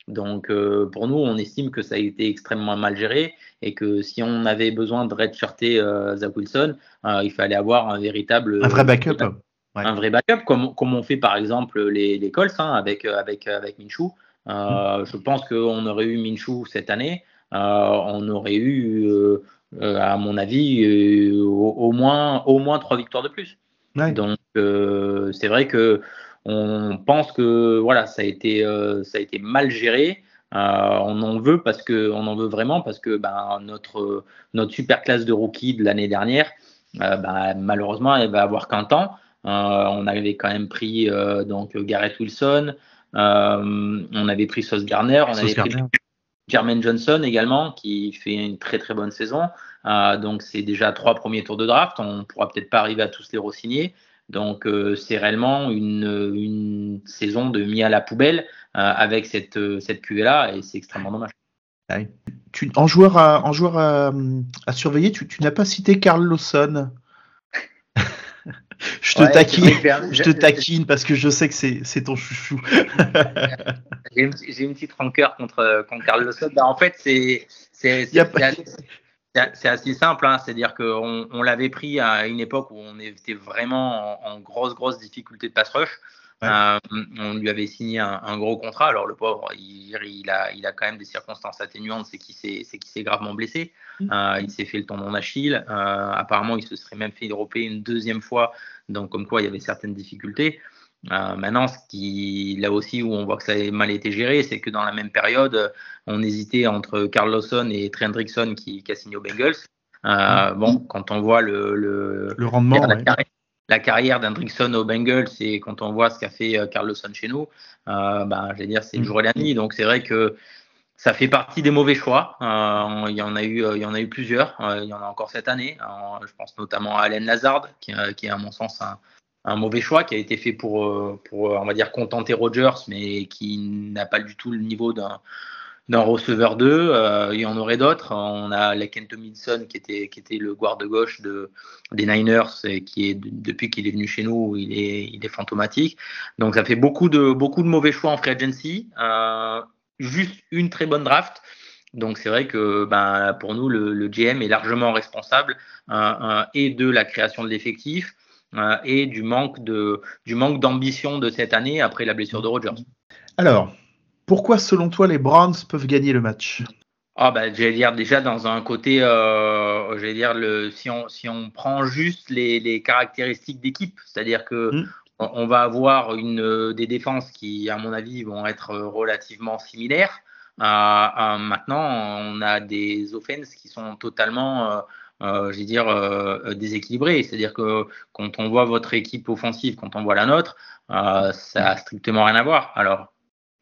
Donc euh, pour nous, on estime que ça a été extrêmement mal géré et que si on avait besoin de redshirter euh, Zach Wilson, euh, il fallait avoir un véritable un vrai backup. Ouais. Un vrai backup, comme, comme on fait par exemple les, les Colts hein, avec, avec, avec Minshew. Euh, mmh. Je pense qu'on aurait eu Minshew cette année. Euh, on aurait eu, euh, à mon avis, au, au, moins, au moins trois victoires de plus. Ouais. Donc c'est vrai que on pense que voilà, ça a été, ça a été mal géré. on en veut parce que on en veut vraiment parce que ben, notre, notre super classe de rookie de l'année dernière, ben, malheureusement, elle va avoir qu'un temps. Euh, on avait quand même pris euh, donc Garrett Wilson, euh, on avait pris Sauce Garner, on Sauce avait Garner. pris Jermaine Johnson également qui fait une très très bonne saison. Euh, donc c'est déjà trois premiers tours de draft. On pourra peut-être pas arriver à tous les re-signer. Donc euh, c'est réellement une, une, saison de mis à la poubelle avec cette cette QV là et c'est extrêmement dommage. Ouais. Tu, en joueur à, en joueur à, à surveiller, tu, tu n'as pas cité Carl Lawson. Je te, ouais, taquine, je te taquine parce que je sais que c'est ton chouchou. J'ai une, une, petite rancœur contre, contre Carl Lawson. Ben, en fait, c'est assez, assez simple. Hein. C'est-à-dire qu'on on, l'avait pris à une époque où on était vraiment en, en grosse, grosse difficulté de pass rush. Ouais. Euh, on lui avait signé un, un, gros contrat. Alors le pauvre, il, il, a, il a quand même des circonstances atténuantes, c'est qu'il s'est, qu'il s'est gravement blessé. Mmh. Euh, il s'est fait le tendon d'Achille. Euh, apparemment, il se serait même fait dropper une deuxième fois. Donc comme quoi, il y avait certaines difficultés. Euh, maintenant, ce qui, là aussi où on voit que ça a mal été géré, c'est que dans la même période, on hésitait entre Carl Lawson et Trent Hendrickson qui, qui a signé aux Bengals. Mmh. Bon, quand on voit le, le, le rendement, la, ouais la carrière d'Hendrickson aux Bengals et quand on voit ce qu'a fait euh, Carlson chez nous, euh, ben, je vais dire, c'est le jour et la nuit. Donc, c'est vrai que ça fait partie des mauvais choix. Euh, il y en a eu, il y en a eu plusieurs. Il y en a encore cette année. Je pense notamment à Allen Lazard, qui, qui est à mon sens un, un, mauvais choix, qui a été fait pour, pour, on va dire, contenter Rogers, mais qui n'a pas du tout le niveau d'un d'un receveur 2, euh, il y en aurait d'autres. On a Laken Tomlinson qui était, qui était le guard de gauche de, des Niners et qui est depuis qu'il est venu chez nous, il est, il est fantomatique. Donc ça fait beaucoup de, beaucoup de mauvais choix en free agency. Euh, juste une très bonne draft. Donc c'est vrai que ben, pour nous, le, GM est largement responsable euh, euh, et de la création de l'effectif euh, et du manque de du manque d'ambition de cette année après la blessure de Rodgers. Alors, pourquoi selon toi les Browns peuvent gagner le match? Ah bah j'allais dire déjà dans un côté, euh, j'allais dire le si on si on prend juste les, les caractéristiques d'équipe, c'est-à-dire que Mm. on- on va avoir une euh, des défenses qui à mon avis vont être euh, relativement similaires. Euh, euh, maintenant on a des offenses qui sont totalement euh, je vais dire euh, déséquilibrées, c'est-à-dire que quand on voit votre équipe offensive, quand on voit la nôtre, euh, ça a strictement rien à voir. Alors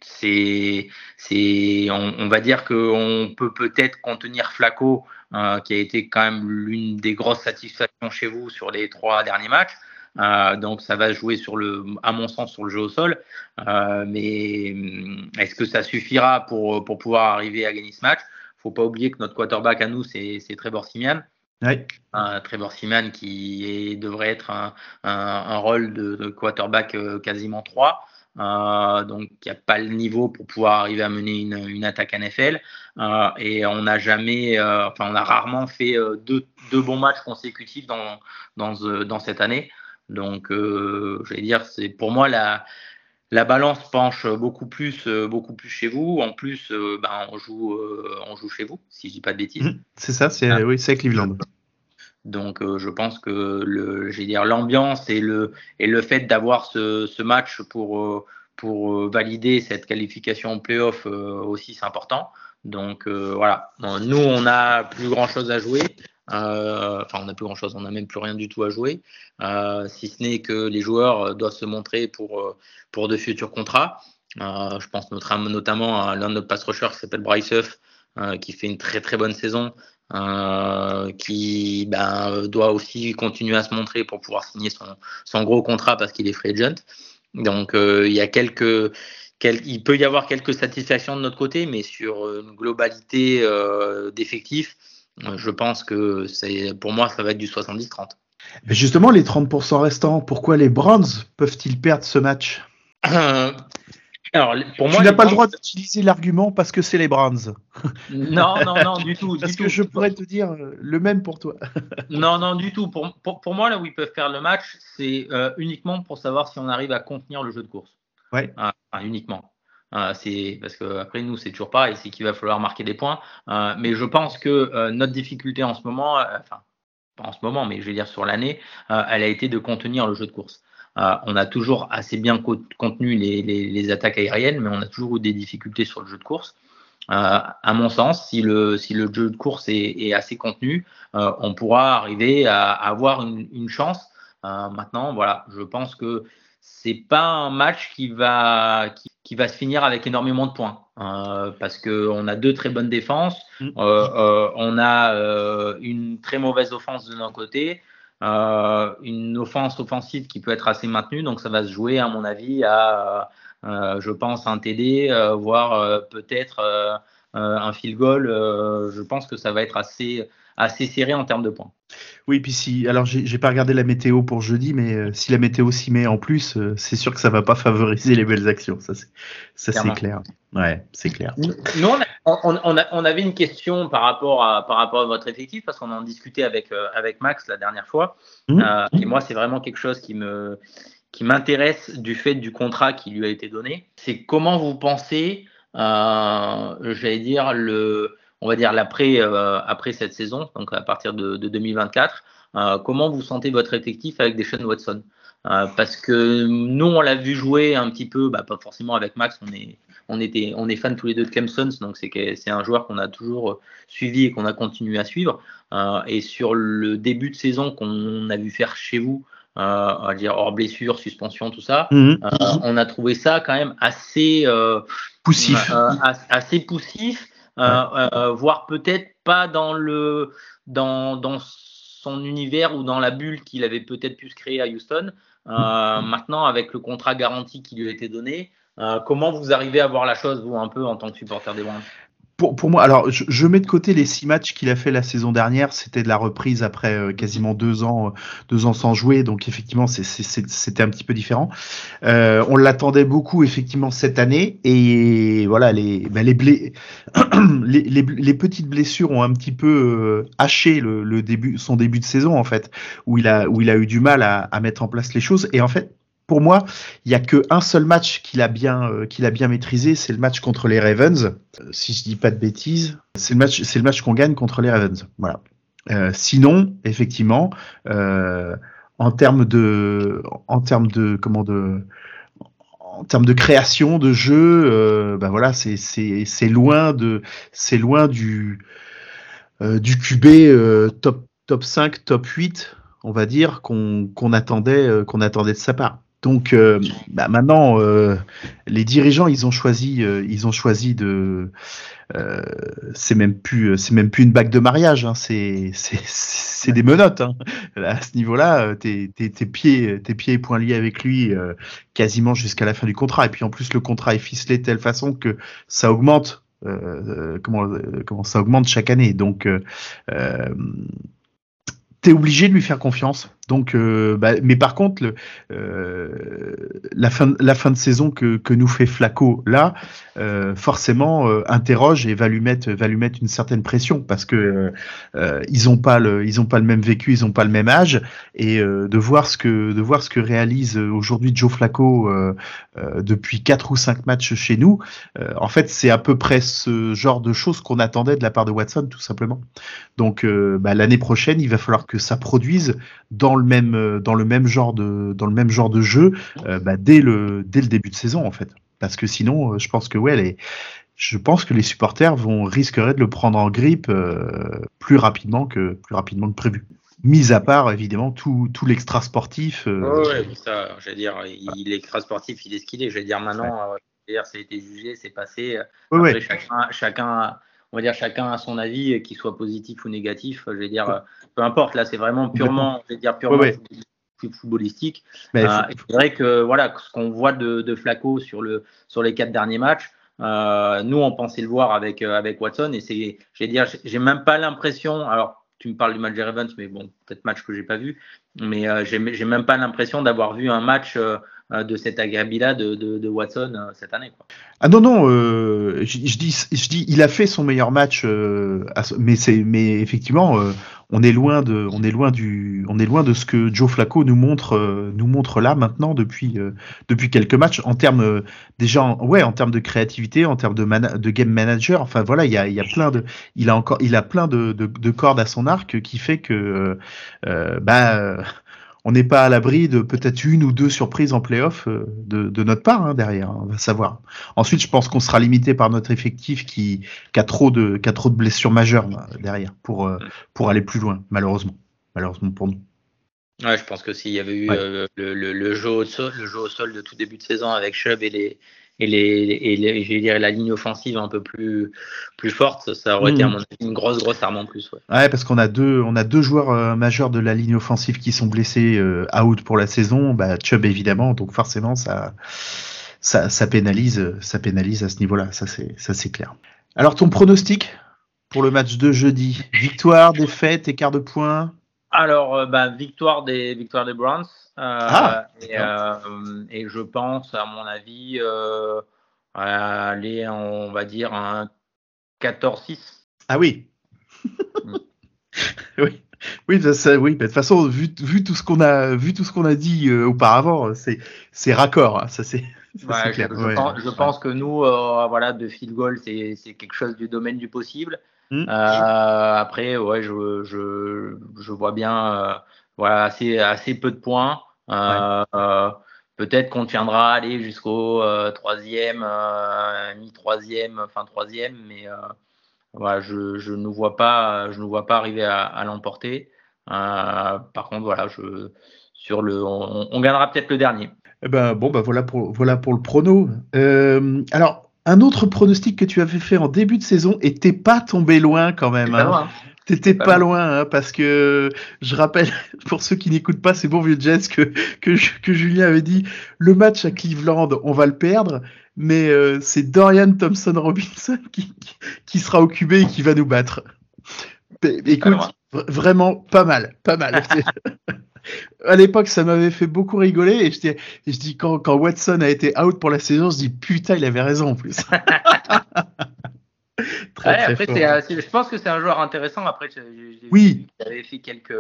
c'est c'est on, on va dire qu'on peut peut-être contenir Flaco euh, qui a été quand même l'une des grosses satisfactions chez vous sur les trois derniers matchs. Euh, donc ça va jouer sur le à mon sens sur le jeu au sol. Euh, mais hum, est-ce que ça suffira pour pour pouvoir arriver à gagner ce match? Faut pas oublier que notre quarterback à nous c'est c'est Trevor Simian Trevor Seaman qui est- devrait être un, un, un rôle de, de quarterback quasiment 3. Euh, donc, il n'y a pas le niveau pour pouvoir arriver à mener une, une attaque NFL. Euh, et on n'a jamais, euh, enfin, on a rarement fait deux, deux bons matchs consécutifs dans, dans, ce- dans cette année. Donc, je vais dire, c'est pour moi la, la balance penche beaucoup plus, beaucoup plus chez vous. En plus, ben, on joue, on joue chez vous, si je dis pas de bêtises. Mhm. C'est ça, c'est Ah. oui, c'est Cleveland. Donc, euh, je pense que le, dire l'ambiance et le et le fait d'avoir ce, ce match pour euh, pour euh, valider cette qualification en playoff euh, aussi, c'est important. Donc voilà, nous on a plus grand chose à jouer. Euh, Enfin, on n'a plus grand chose, on n'a même plus rien du tout à jouer, euh, si ce n'est que les joueurs doivent se montrer pour pour de futurs contrats. Euh, je pense notamment à l'un de nos pass rushers qui s'appelle Bryce Huff, qui fait une très très bonne saison euh, qui ben, doit aussi continuer à se montrer pour pouvoir signer son, son gros contrat parce qu'il est free agent. Donc euh, il y a quelques, quel- il peut y avoir quelques satisfactions de notre côté, mais sur une globalité euh, d'effectifs, je pense que c'est pour moi ça va être du 70-30. Mais justement, les 30% restants, pourquoi les Browns peuvent-ils perdre ce match? Alors pour moi, Tu n'as pas le droit d'utiliser l'argument parce que c'est les Browns. Non, non, non, du tout. Parce du que tout. je pourrais te dire euh, le même pour toi. Non, non, du tout. Pour, pour, pour moi, là où ils peuvent faire le match, c'est euh, uniquement pour savoir si on arrive à contenir le jeu de course. Ouais. Ah, enfin, uniquement. Euh, c'est parce que après nous, c'est toujours pareil, c'est qu'il va falloir marquer des points. Euh, mais je pense que notre difficulté en ce moment, enfin pas en ce moment, mais je vais dire sur l'année, elle a été de contenir le jeu de course. Euh, on a toujours assez bien co- contenu les, les, les attaques aériennes, mais on a toujours eu des difficultés sur le jeu de course. Euh, à mon sens, si le, si le jeu de course est, est assez contenu, euh, on pourra arriver à, à avoir une, une chance. Maintenant, voilà, je pense que c'est pas un match qui va qui, qui va se finir avec énormément de points euh, parce que on a deux très bonnes défenses, Mm. euh, euh, on a une très mauvaise offense de notre côté, euh, une offense offensive qui peut être assez maintenue, donc ça va se jouer à mon avis à euh, je pense un TD, euh, voire euh, peut-être euh, euh, un field goal. euh, je pense que ça va être assez assez serré en termes de points. Oui, puis si. Alors, j'ai pas regardé la météo pour jeudi, mais euh, si la météo s'y met en plus, euh, c'est sûr que ça va pas favoriser les belles actions. Ça, c'est ça, c'est Clairement. clair. Ouais, c'est clair. Nous, on, a- on, on a- on avait une question par rapport à, par rapport à votre effectif, parce qu'on en discutait avec, euh, avec Max la dernière fois. Euh, et moi, c'est vraiment quelque chose qui me qui m'intéresse du fait du contrat qui lui a été donné. C'est comment vous pensez, euh, j'allais dire, le, on va dire l'après euh, après cette saison, donc à partir de, de 2024, euh, comment vous sentez votre effectif avec Deshaun Watson? Euh, Parce que nous, on l'a vu jouer un petit peu, bah, pas forcément avec Max, on est on était, on est fans tous les deux de Cam Sons, donc c'est un joueur qu'on a toujours suivi et qu'on a continué à suivre. Euh, et sur le début de saison qu'on a vu faire chez vous, euh, on va dire hors blessure, suspension, tout ça, Mhm. euh, on a trouvé ça quand même assez euh, Poussif. euh, as- assez poussif, voire peut-être pas dans le dans, dans son univers ou dans la bulle qu'il avait peut-être pu se créer à Houston. Euh, maintenant, avec le contrat garanti qui lui a été donné, euh, comment vous arrivez à voir la chose, vous, un peu en tant que supporter des Browns? Pour, pour moi, alors je, je mets de côté les six matchs qu'il a fait la saison dernière. C'était de la reprise après euh, quasiment deux ans, euh, deux ans sans jouer. Donc effectivement, c'était un petit peu différent. Euh, on l'attendait beaucoup effectivement cette année. Et voilà, les, ben, les, blé- les, les, les petites blessures ont un petit peu euh, haché le, le début, son début de saison en fait, où il a, où il a eu du mal à, à mettre en place les choses. Et en fait, pour moi, il y a que un seul match qu'il a bien euh, qu'il a bien maîtrisé, c'est le match contre les Ravens. Euh, si je dis pas de bêtises, c'est le match c'est le match qu'on gagne contre les Ravens. Voilà. Euh, sinon, effectivement, en termes de en termes de comment de en termes de création de jeu, ben voilà, c'est c'est c'est loin de c'est loin du du QB top top 5, top 8, on va dire qu'on qu'on attendait qu'on attendait de sa part. Donc euh, bah maintenant, euh, les dirigeants, ils ont choisi, euh, ils ont choisi de. euh, c'est même plus, c'est même plus une bague de mariage. Hein, c'est, c'est, des menottes. Hein. À ce niveau-là, euh, tes, pieds, tes pieds et poings liés avec lui euh, quasiment jusqu'à la fin du contrat. Et puis en plus, le contrat est ficelé de telle façon que ça augmente. euh, comment, euh, comment ça augmente chaque année. Donc euh, euh, t'es obligé de lui faire confiance. Donc, euh, bah, mais par contre, euh, la fin, de saison que, nous fait Flaco là, euh, forcément interroge et va lui mettre, une certaine pression parce que ils ont pas le, même vécu, ils ont pas le même âge et de voir ce que, de voir ce que réalise aujourd'hui Joe Flaco depuis quatre ou cinq matchs chez nous. en fait, c'est à peu près ce genre de choses qu'on attendait de la part de Watson, tout simplement. Donc, bah, l'année prochaine, il va falloir que ça produise dans le même euh, dans le même genre de dans le même genre de jeu euh, bah, dès le dès le début de saison en fait parce que sinon euh, je pense que ouais les je pense que les supporters vont risqueraient de le prendre en grippe euh, plus rapidement que plus rapidement que prévu mis à part évidemment tout tout l'extra sportif euh, Ouais, ouais, ça, je veux dire, il est extra sportif, il est ce qu'il est. Je veux dire, maintenant, euh, je veux dire, ça a été jugé, c'est passé. ouais, Après, ouais. chacun, chacun, on va dire, chacun a son avis, qu'il soit positif ou négatif. Je veux dire, peu importe. Là, c'est vraiment purement, je veux dire, purement Ouais, footballistique. Mais Euh, c'est vrai que voilà, ce qu'on voit de, de Flaco sur le sur les quatre derniers matchs, euh, nous on pensait le voir avec euh, avec Watson et c'est, je vais dire, j'ai- même pas l'impression. Alors tu me parles du match des Ravens, mais bon, peut-être match que j'ai pas vu, mais euh, j'ai même pas l'impression d'avoir vu un match de cet agrabila de, de, de Watson euh, cette année. Quoi. Ah non non, euh, je, je dis je dis il a fait son meilleur match, euh, mais mais effectivement euh, on est loin de on est loin du on est loin de ce que Joe Flacco nous montre euh, nous montre là maintenant depuis euh, depuis quelques matchs en termes euh, déjà en- ouais en termes de créativité en termes de mana- de game manager enfin voilà il y a il y a plein de il a encore il a plein de de, de cordes à son arc qui fait que euh, euh, bah euh, on n'est pas à l'abri de peut-être une ou deux surprises en playoff euh, de, de notre part hein, derrière, hein, on va savoir. Ensuite, je pense qu'on sera limité par notre effectif qui, qui a trop de, qui a trop de blessures majeures là, derrière pour, euh, pour aller plus loin, malheureusement. Malheureusement pour nous. Ouais, je pense que s'il y avait eu Ouais. euh, le, le, le jeu au sol, le jeu au sol de tout début de saison avec Chubb et les et les et les, je vais dire la ligne offensive un peu plus plus forte, ça aurait été à Mhm. mon avis une grosse grosse arme en plus. Ouais. Ouais, parce qu'on a deux, on a deux joueurs euh, majeurs de la ligne offensive qui sont blessés euh, out pour la saison. Bah, Chubb évidemment, donc forcément ça, ça, ça pénalise, ça pénalise à ce niveau-là. Ça c'est, ça c'est clair. Alors ton pronostic pour le match de jeudi? Victoire, défaite, écart de points? Alors euh, bah, victoire des victoire des Browns euh, Ah, et, euh, et je pense à mon avis aller on va dire un 14-6. Ah oui. Mm. oui. Oui, ça, de toute façon, vu, vu tout ce qu'on a, vu tout ce qu'on a dit euh, auparavant, c'est, c'est raccord, hein, ça c'est, Ouais, je, clair. je Ouais. pense, je pense que nous, euh, voilà, de field goal, c'est c'est quelque chose du domaine du possible. Mm. Euh, après, ouais, je, je, je vois bien, euh, voilà, assez, assez peu de points. Euh, Peut-être qu'on tiendra à aller jusqu'au troisième, mi-troisième, fin troisième, mais voilà, je, je ne vois pas, je ne vois pas arriver à, à l'emporter. Euh, par contre, voilà, je, sur le, on, on gagnera peut-être le dernier. Eh ben, bon, bah voilà pour, voilà pour le prono. Euh, alors, un autre pronostic que tu avais fait en début de saison et t'es pas tombé loin quand même. Pas hein. loin. T'étais Pas pas loin. loin, hein, parce que je rappelle, pour ceux qui n'écoutent pas ces bons vieux Jets, que, que, que Julien avait dit le match à Cleveland, on va le perdre. mais euh, c'est Dorian Thompson Robinson qui, qui, sera QB et qui va nous battre. Écoute, vraiment pas mal, pas mal. À l'époque, ça m'avait fait beaucoup rigoler et je dis, et je dis quand, quand Watson a été out pour la saison, je dis putain, il avait raison en plus. très, Ouais, très après, fort. euh, je pense que c'est un joueur intéressant. Après, Oui. qu'il avait fait quelques.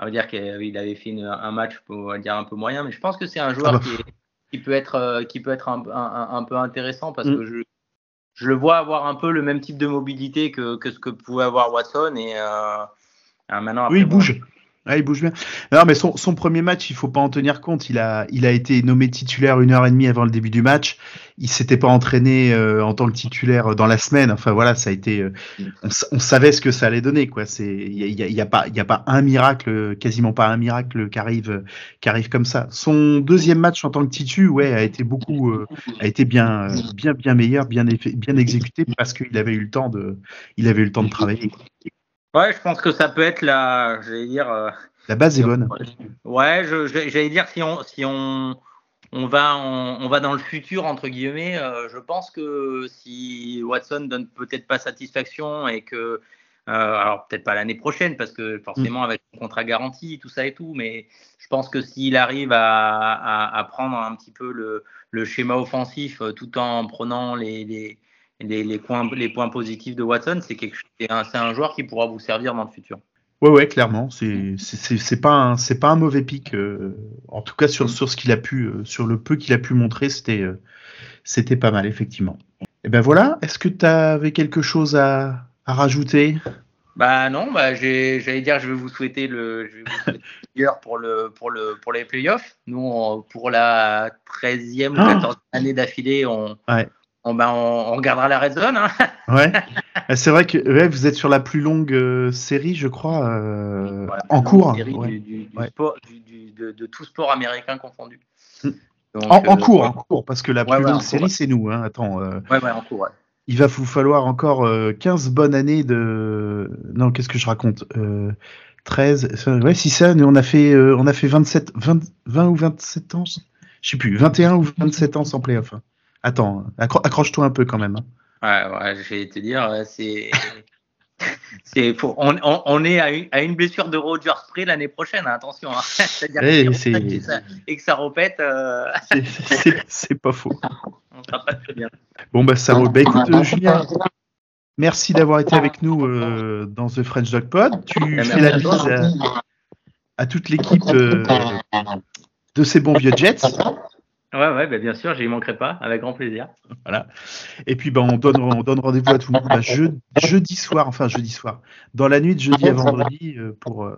On va dire qu'il avait fait une- un match, on va dire un peu moyen, mais je pense que c'est un joueur Ah bah. qui, est- qui peut être, euh, qui peut être un, un- un- un peu intéressant parce Mm. que je, je le vois avoir un peu le même type de mobilité que, que ce que pouvait avoir Watson et euh, ah, maintenant. Oui, il bon, bouge. Il bouge bien. Non, mais son, premier match, il faut pas en tenir compte. Il a, il a été nommé titulaire une heure et demie avant le début du match. Il s'était pas entraîné euh, en tant que titulaire dans la semaine. Enfin voilà, ça a été. euh, on, sa- on savait ce que ça allait donner, quoi. C'est, il y a, pas, il y a pas un miracle, quasiment pas un miracle qui arrive, euh, qui arrive comme ça. Son deuxième match en tant que titu, ouais, a été beaucoup, euh, a été bien, euh, bien, bien meilleur, bien exécuté parce qu'il avait eu le temps de, il avait eu le temps de travailler. Ouais, je pense que ça peut être la. J'allais dire. euh, La base est bonne. Ouais, je- je- j'allais dire si on si on on va on, on va dans le futur entre guillemets, euh, je pense que si Watson donne peut-être pas satisfaction et que euh, alors peut-être pas l'année prochaine parce que forcément avec son contrat garanti tout ça et tout, mais je pense que s'il arrive à, à, à prendre un petit peu le, le schéma offensif tout en prenant les les les, les points les points positifs de Watson, c'est un, un joueur qui pourra vous servir dans le futur. Ouais, ouais, clairement. C'est, c'est, c'est- pas un, c'est pas un mauvais pic. euh, en tout cas, sur, sur ce qu'il a pu, euh, sur le peu qu'il a pu montrer, c'était, euh, c'était pas mal, effectivement. Et ben voilà. Est-ce que tu avais quelque chose à, à rajouter? Bah non, bah j'allais dire je vais vous souhaiter le, je vais vous souhaiter le meilleur pour le pour le pour les playoffs. Nous on- pour la 13e ou Ah. 14e année d'affilée, on Ouais. On, bah, on, on regardera la red zone. Hein. Ouais. Euh, c'est vrai que ouais, vous êtes sur la plus longue euh, série, je crois, euh, Voilà, en cours. série ouais. du, du- du Ouais. sport, de, de tout sport américain confondu. Mm. Donc, En, en euh, cours, en cours, parce que la plus longue série, c'est nous. Hein. Attends, Ouais, ouais, en cours. Il va vous falloir encore euh, 15 bonnes années de. Non, qu'est-ce que je raconte euh, 13. ça- Ouais, si ça, nous, on a fait, euh, on a fait 27, 20, 20 ou 27 ans. Je sais plus, 21 ou 27 ans sans playoff. hein. Attends, accro- accroche-toi un peu quand même. hein. Ouais, ouais, je vais te dire, euh, c'est. on, on, on est à une, à une blessure de Roger Spray l'année prochaine, hein, attention. hein. C'est-à-dire que tape et, ça, et que ça répète, euh, C'est- pas faux. on sera pas très bien. Bon, bah ça roule. Bah écoute, euh, Julien, merci d'avoir été avec nous euh, dans The French Dog Pod. Tu fais la bise à, à toute l'équipe euh, de ces bons vieux Jets. Ouais, ouais, bah, bien sûr, j'y manquerai pas, avec grand plaisir. Et puis, ben, on donne, on donne rendez-vous à tout le monde bah, je- jeudi soir, enfin jeudi soir, dans la nuit de jeudi à vendredi euh, pour, euh,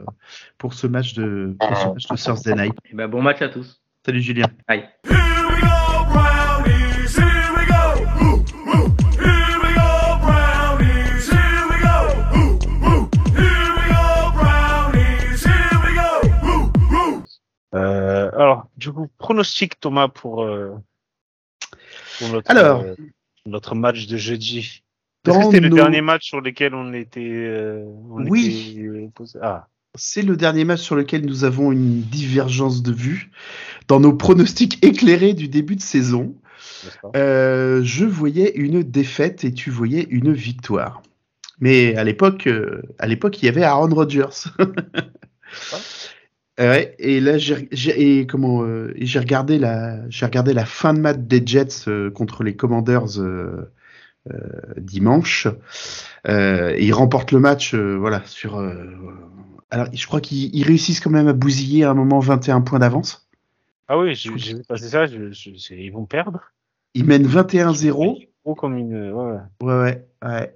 pour ce match de, pour ce match de Thursday Night. Et bah, bon match à tous. Salut Julien. Aïe. Du coup, pronostic Thomas pour, euh, pour notre, Alors. euh, notre match de jeudi. Est-ce que le dernier match sur lequel on était, euh, on Oui. était, Ah, C'est le dernier match sur lequel nous avons une divergence de vue dans nos pronostics éclairés du début de saison. je voyais une défaite et tu voyais une victoire. Mais à l'époque, à l'époque, il y avait Aaron Rodgers. Ouais, et là, j'ai comment euh, j'ai regardé la j'ai regardé la fin de match des Jets euh, contre les Commanders euh, euh, dimanche. Euh, et ils remportent le match, euh, voilà sur. euh, alors, je crois qu'ils ils réussissent quand même à bousiller à un moment 21 points d'avance. Ah oui, j'ai vu passer ça, je, je- ils vont perdre. Ils mènent 21-0. Gros comme une. Ouais. Ouais, ouais, ouais.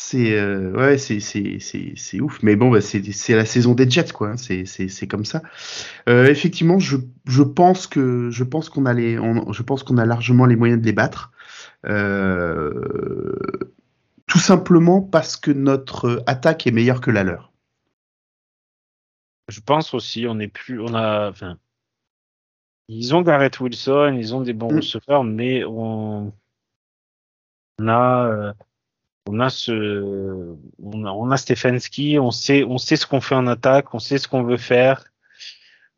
C'est euh, ouais, c'est c'est c'est c'est ouf. Mais bon, bah, c'est c'est la saison des Jets, quoi. hein. C'est c'est c'est comme ça. Euh, effectivement, je je pense que je pense qu'on a les, on- je pense qu'on a largement les moyens de les battre. Euh, tout simplement parce que notre attaque est meilleure que la leur. Je pense aussi, on est plus, on a, enfin, ils ont Garrett Wilson, ils ont des bons Mm. receveurs, mais on, on a, on a ce, on Stefanski, on sait, ce qu'on fait en attaque, on sait ce qu'on veut faire.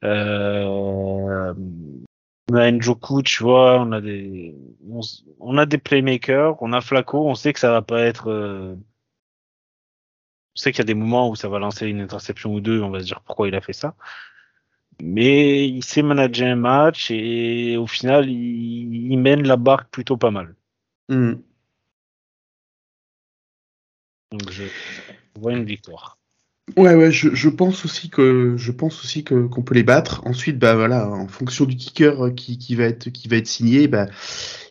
Euh, On a Njoku, tu vois, on a des, playmakers, on a Flaco, on sait que ça va pas être, euh, on sait qu'il y a des moments où ça va lancer une interception ou deux, on va se dire pourquoi il a fait ça. Mais il sait manager un match et au final, il, il mène la barque plutôt pas mal. Hmm. Donc je vois une victoire. Ouais, ouais, je, je pense aussi que je pense aussi que qu'on peut les battre. Ensuite, bah voilà, en fonction du kicker qui, qui va être qui va être signé, bah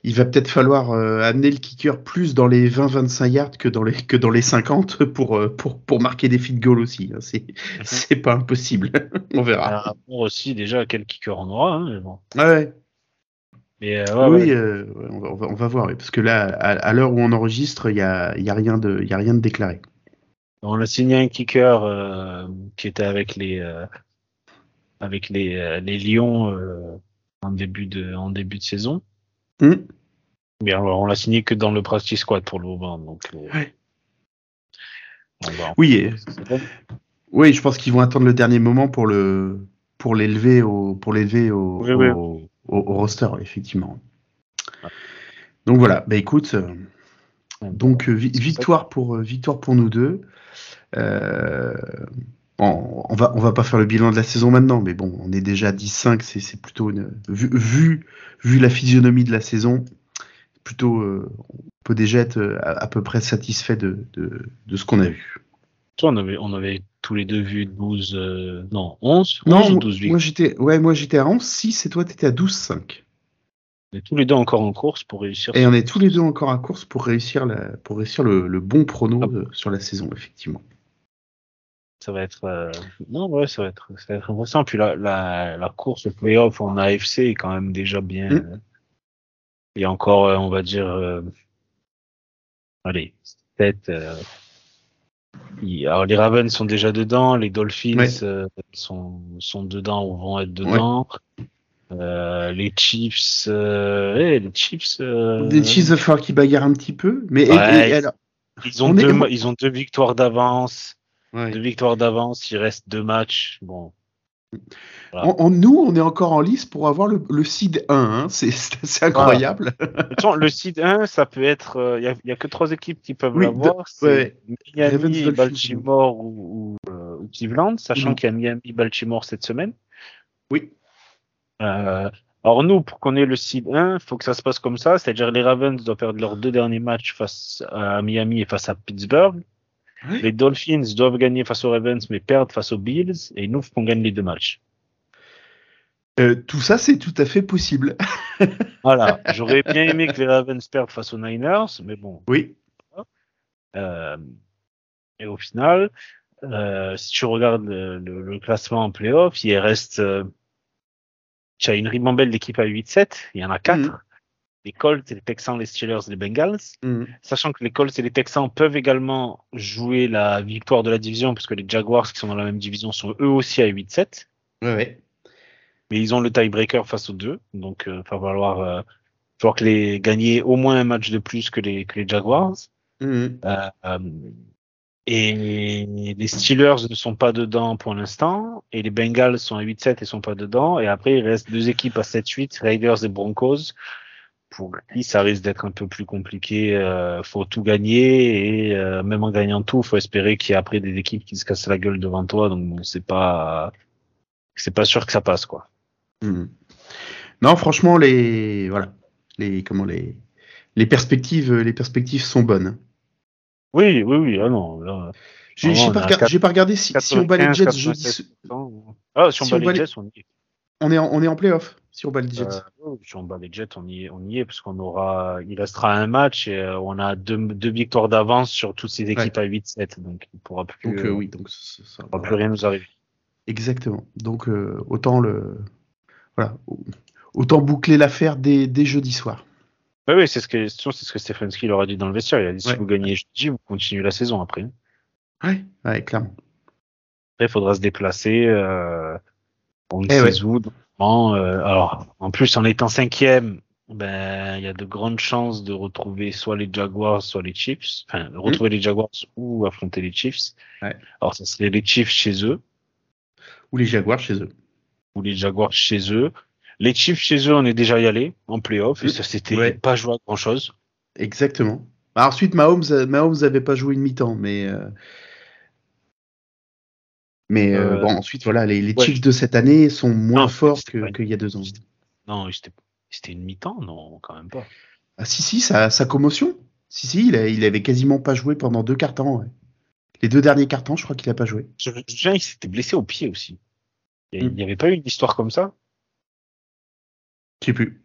il va peut-être falloir euh, amener le kicker plus dans les 20-25 yards que dans les que dans les 50 pour euh, pour pour marquer des feed goals aussi. hein. C'est c'est pas impossible. On verra. rapport aussi déjà à quel kicker on aura. Hein, bon. Ouais, Mais euh, ouais, oui, ouais. euh, on, va, on voir parce que là, à, à l'heure où on enregistre, il y a y a rien de il y a rien de déclaré. On a signé un kicker euh, qui était avec les euh, avec les, euh, les Lions en début de en début de saison. Mais alors on l'a signé que dans le practice squad pour le moment. Donc Ouais. Oui, et-. Oui, je pense qu'ils vont attendre le dernier moment pour le pour l'élever au pour l'élever au, Oui, oui. Au, roster, effectivement. Donc voilà, bah écoute, euh, donc euh, vi- victoire pour euh, victoire pour nous deux. Euh, bon, on va on va pas faire le bilan de la saison maintenant, mais bon, on est déjà à 10-5, c'est c'est plutôt une vu, vu vu la physionomie de la saison, plutôt euh, on peut déjà être à, à peu près satisfait de de, de ce qu'on a vu. Toi, on avait on avait tous les deux vu 12 euh, non 11 11 Non, ou moi- 12 moi j'étais ouais, moi j'étais à 11 6 et toi t'étais à 12 5. On est tous les deux encore en course pour réussir. Et on est tous les deux encore à course pour réussir la pour réussir le, le bon prono Ah. de- sur la saison effectivement. Ça va être euh, non ouais ça va être ça va être intéressant. Puis la la, la course au playoff en AFC est quand même déjà bien. Mm. euh, Il y a encore euh, on va dire euh, allez peut-être. Euh, il- alors les Ravens sont déjà dedans, les Dolphins Ouais. euh, sont sont dedans ou vont être dedans. Euh, les Chiefs, euh, eh, les Chiefs. euh, Des Chiefs va falloir qu'ils bagarrent un petit peu, mais Ouais. et- et alors, ils ont on est- deux, ma- ils ont deux victoires d'avance. ouais. Deux victoires d'avance, il reste deux matchs. Bon, En- en- nous on est encore en lice pour avoir le, le seed 1, hein. c'est assez incroyable. Le seed 1, ça peut être. euh, Il y, a, y a que trois équipes qui peuvent Oui, l'avoir. ouais. Ravens, Miami. Baltimore ou, ou, euh, ou Cleveland, sachant Mhm. qu'il y a Miami, Baltimore cette semaine. Oui. Euh, alors nous, pour qu'on ait le seed 1, il faut que ça se passe comme ça, c'est-à-dire les Ravens doivent perdre leurs deux derniers matchs face à Miami et face à Pittsburgh. Les Dolphins doivent gagner face aux Ravens mais perdre face aux Bills et nous, qu'on gagne les deux matchs. Euh, tout ça c'est tout à fait possible. Voilà, j'aurais bien aimé que les Ravens perdent face aux Niners, mais bon. Oui. Euh, et au final, euh, si tu regardes le, le- le classement en playoff, il reste. Euh, tu as une ribambelle d'équipes à 8-7, il y en a 4. Mhm. Les Colts, les Texans, les Steelers, les Bengals. Mhm. Sachant que les Colts et les Texans peuvent également jouer la victoire de la division, parce que les Jaguars qui sont dans la même division sont eux aussi à 8-7. Ouais, ouais. Mais ils ont le tiebreaker face aux deux, donc il va falloir, euh, falloir que les gagner au moins un match de plus que les, que les Jaguars. Euh, euh, et les Steelers ne sont pas dedans pour l'instant, et les Bengals sont à 8-7 et sont pas dedans. Et après, il reste deux équipes à 7-8, Raiders et Broncos, pour qui ça risque d'être un peu plus compliqué. Euh, faut tout gagner et euh, même en gagnant tout, faut espérer qu'il y ait après des équipes qui se cassent la gueule devant toi. Donc bon, c'est pas, c'est pas sûr que ça passe quoi. Mhm. Non, franchement, les voilà, les comment les les perspectives, les perspectives sont bonnes. Oui, oui, oui. Ah non. là, J'ai pas, a pas regardé si, si on bat les 95, Jets 96. jeudi, Ah, si on Si bat les bat les- Jets, on y est. on est en, on est en playoff si on bat les Jets. Euh, si on bat les Jets, on y est, on y est parce qu'on aura, il restera un match et euh, on a deux, deux victoires d'avance sur toutes ces équipes à 8-7, donc il pourra plus, donc euh, oui, donc ça, ça- pourra plus rien nous arriver. exactement. Donc euh, autant le voilà, autant boucler l'affaire dès, dès jeudi soir. Oui, oui, c'est ce que, c'est ce que Stefanski leur a dit dans le vestiaire. Il a dit si Ouais. vous gagnez jeudi, vous continuez la saison après. Ouais, ouais, clairement. Après, il faudra se déplacer. Euh, on Eh ouais. où, euh, alors, en plus, en étant cinquième, ben, il y a de grandes chances de retrouver soit les Jaguars, soit les Chiefs. Enfin, de retrouver les Jaguars ou affronter les Chiefs. Ouais. Alors, ça serait les Chiefs chez eux Ou les Jaguars chez eux. ou les Jaguars chez eux. Les Chiefs chez eux, on est déjà y allé en playoff et Mm. ça s'était Ouais. pas joué à grand chose. Exactement. Bah, ensuite, Mahomes, euh, Mahomes avait pas joué une mi-temps, mais euh, mais euh, Euh, bon, ensuite voilà, les, les ouais. Chiefs de cette année sont moins Non, forts qu'il y a deux ans. Non, c'était une mi-temps, non, quand même pas. Ah si si, sa, sa commotion. Si si, il, a- il avait quasiment pas joué pendant deux quarts temps. ouais. Les deux derniers quarts temps, je crois qu'il a pas joué. Je souviens, il s'était blessé au pied aussi. Il Mm. n'y avait pas eu une histoire comme ça, Je sais plus.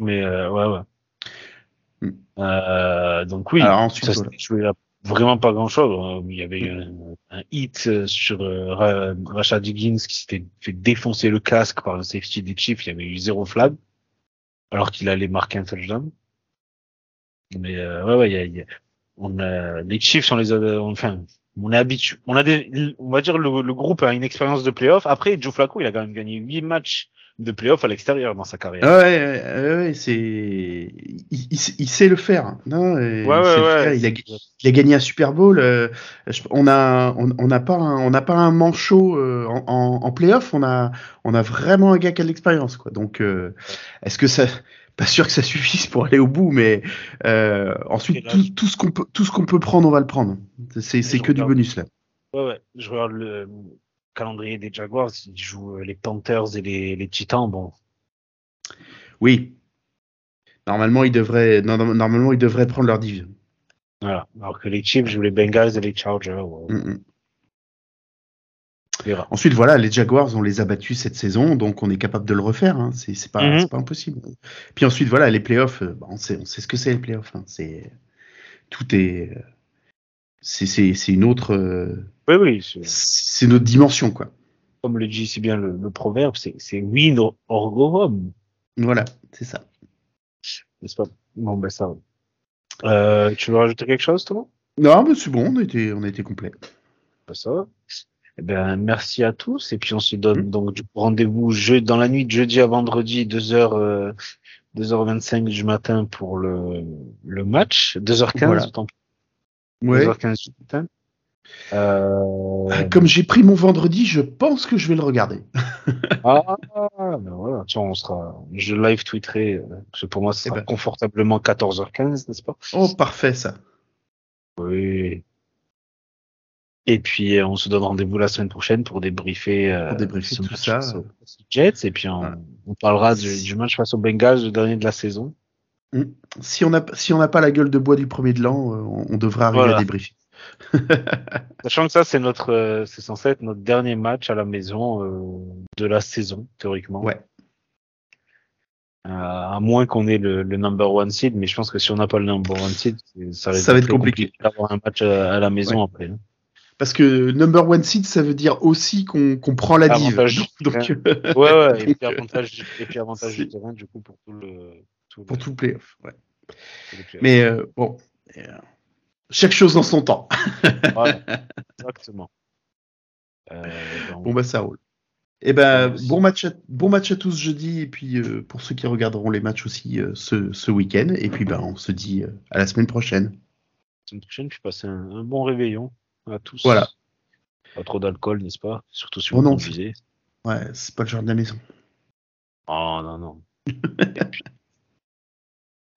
mais euh, ouais, ouais. Mm. Euh, donc oui, Alors ensuite, ça s'était joué vraiment pas grand-chose. Il y avait un, un hit euh, sur euh, Ra- Rashad Higgins qui s'était fait défoncer le casque par le safety des Chiefs. Il y avait eu zéro flag, alors qu'il allait marquer un touchdown. Mais euh, ouais, ouais, y a, y a- on a, les Chiefs, on les enfin, on est habitué. On a des, on va dire le, le groupe a une expérience de playoff. Après, Joe Flacco, il a quand même gagné huit matchs de playoff à l'extérieur dans sa carrière. Ah ouais, ouais, c'est il, il- il sait le faire. Non, euh, Ouais, il, faire. Il, a, il a gagné un Super Bowl. euh, je- on a on on n'a pas un, on n'a pas un manchot euh, en, en, en playoff. On a on a vraiment un gars qui a de l'expérience quoi. Donc euh, est-ce que ça pas sûr que ça suffise pour aller au bout, mais ensuite tout, tout ce qu'on peut tout ce qu'on peut prendre, on va le prendre. C'est que du bonus là. Ouais, ouais. Je regarde le calendrier des Jaguars. Ils jouent euh, les Panthers et les, les Titans. Bon, Oui. Normalement, ils devraient normalement ils devraient prendre leur division. voilà. Alors que les Chiefs jouent les Bengals et les Chargers. Mm, mm. Ensuite, voilà, les Jaguars, on les a battus cette saison, donc on est capable de le refaire. Hein. C'est c'est pas, impossible. Puis ensuite, voilà, les playoffs, euh, bah, on, sait, on sait ce que c'est les playoffs. Hein. C'est tout est, euh, c'est une autre, euh, Oui, oui. c'est- autre dimension quoi. Comme le dit si bien le, le proverbe, c'est win or, or go home. Voilà, c'est ça. N'est-ce pas? Bon, ben ça. Euh, tu veux rajouter quelque chose, Thomas? Non, mais c'est bon, on était, on était complet. Pas ça. va. Eh ben, merci à tous. Et puis, on se donne Mhm. donc rendez-vous dans la nuit de jeudi à vendredi, 2h, euh, 2h25 du matin pour le, le match. 2h15, Voilà. autant Ouais. 2h15 du matin. Euh, Ah, Comme j'ai pris mon vendredi, je pense que je vais le regarder. Ah, ben voilà, tiens, on sera, je live tweeterai, euh, parce que pour moi, ce Eh ben. confortablement 14h15, n'est-ce pas? Oh, parfait ça. Oui. Et puis, euh, on se donne rendez-vous la semaine prochaine pour débriefer, euh, Pour débriefer ce tout ça. aux- aux Jets, et puis on, Voilà. on parlera du, du match face aux Bengals, le dernier de la saison. Si on n'a si on n'a pas la gueule de bois du premier de l'an, euh, on, on devrait arriver Voilà. à débriefer. Sachant que ça, c'est notre, euh, c'est censé être notre dernier match à la maison euh, de la saison, théoriquement. Ouais. Euh, à moins qu'on ait le, le number one seed, mais je pense que si on n'a pas le number one seed, ça, Ça va être très compliqué. d'avoir un match à, à la maison après. hein. Parce que number one seed, ça veut dire aussi qu'on qu'on prend la div. Donc, donc, Ouais, ouais, et puis avantage, et puis avantage du terrain, du coup, pour tout le, tout pour le- tout le playoff. Ouais. Mais euh, bon, euh, chaque chose dans son temps. Voilà, exactement. Euh, donc, Bon bah ça roule. Et ben bon match, à, bon match à tous jeudi et puis euh, pour ceux qui regarderont les matchs aussi euh, ce, ce week-end. Et puis ben on se dit euh, à la semaine prochaine. la semaine prochaine, puis passer un, un bon réveillon à tous. Voilà. Pas trop d'alcool, n'est-ce pas? Surtout si Oh vous non. conduisez. Ouais, c'est pas le genre de la maison. Oh non, non. et, puis,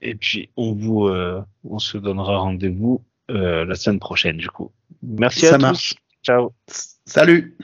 et puis, on vous, euh, on se donnera rendez-vous euh, la semaine prochaine, du coup. Merci Ça à marche. tous. Ciao. Salut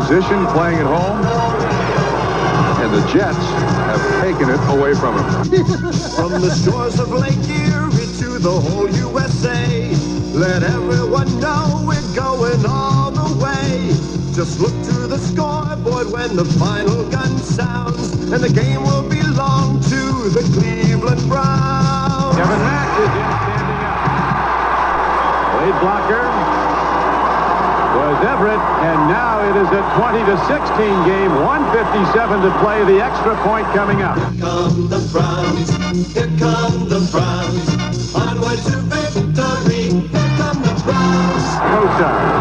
position playing at home. And the Jets have taken it away from them. From the shores of Lake Erie to the whole USA, let everyone know we're going all the way. Just look to the scoreboard when the final gun sounds, and the game will belong to the Cleveland Browns. Kevin Mack is in standing up. Lead blocker Everett, and now it is a 20 to 16 game, 157 to play. The extra point coming up. come the Browns, here come the Browns, onward to victory, here come the Browns. Kosar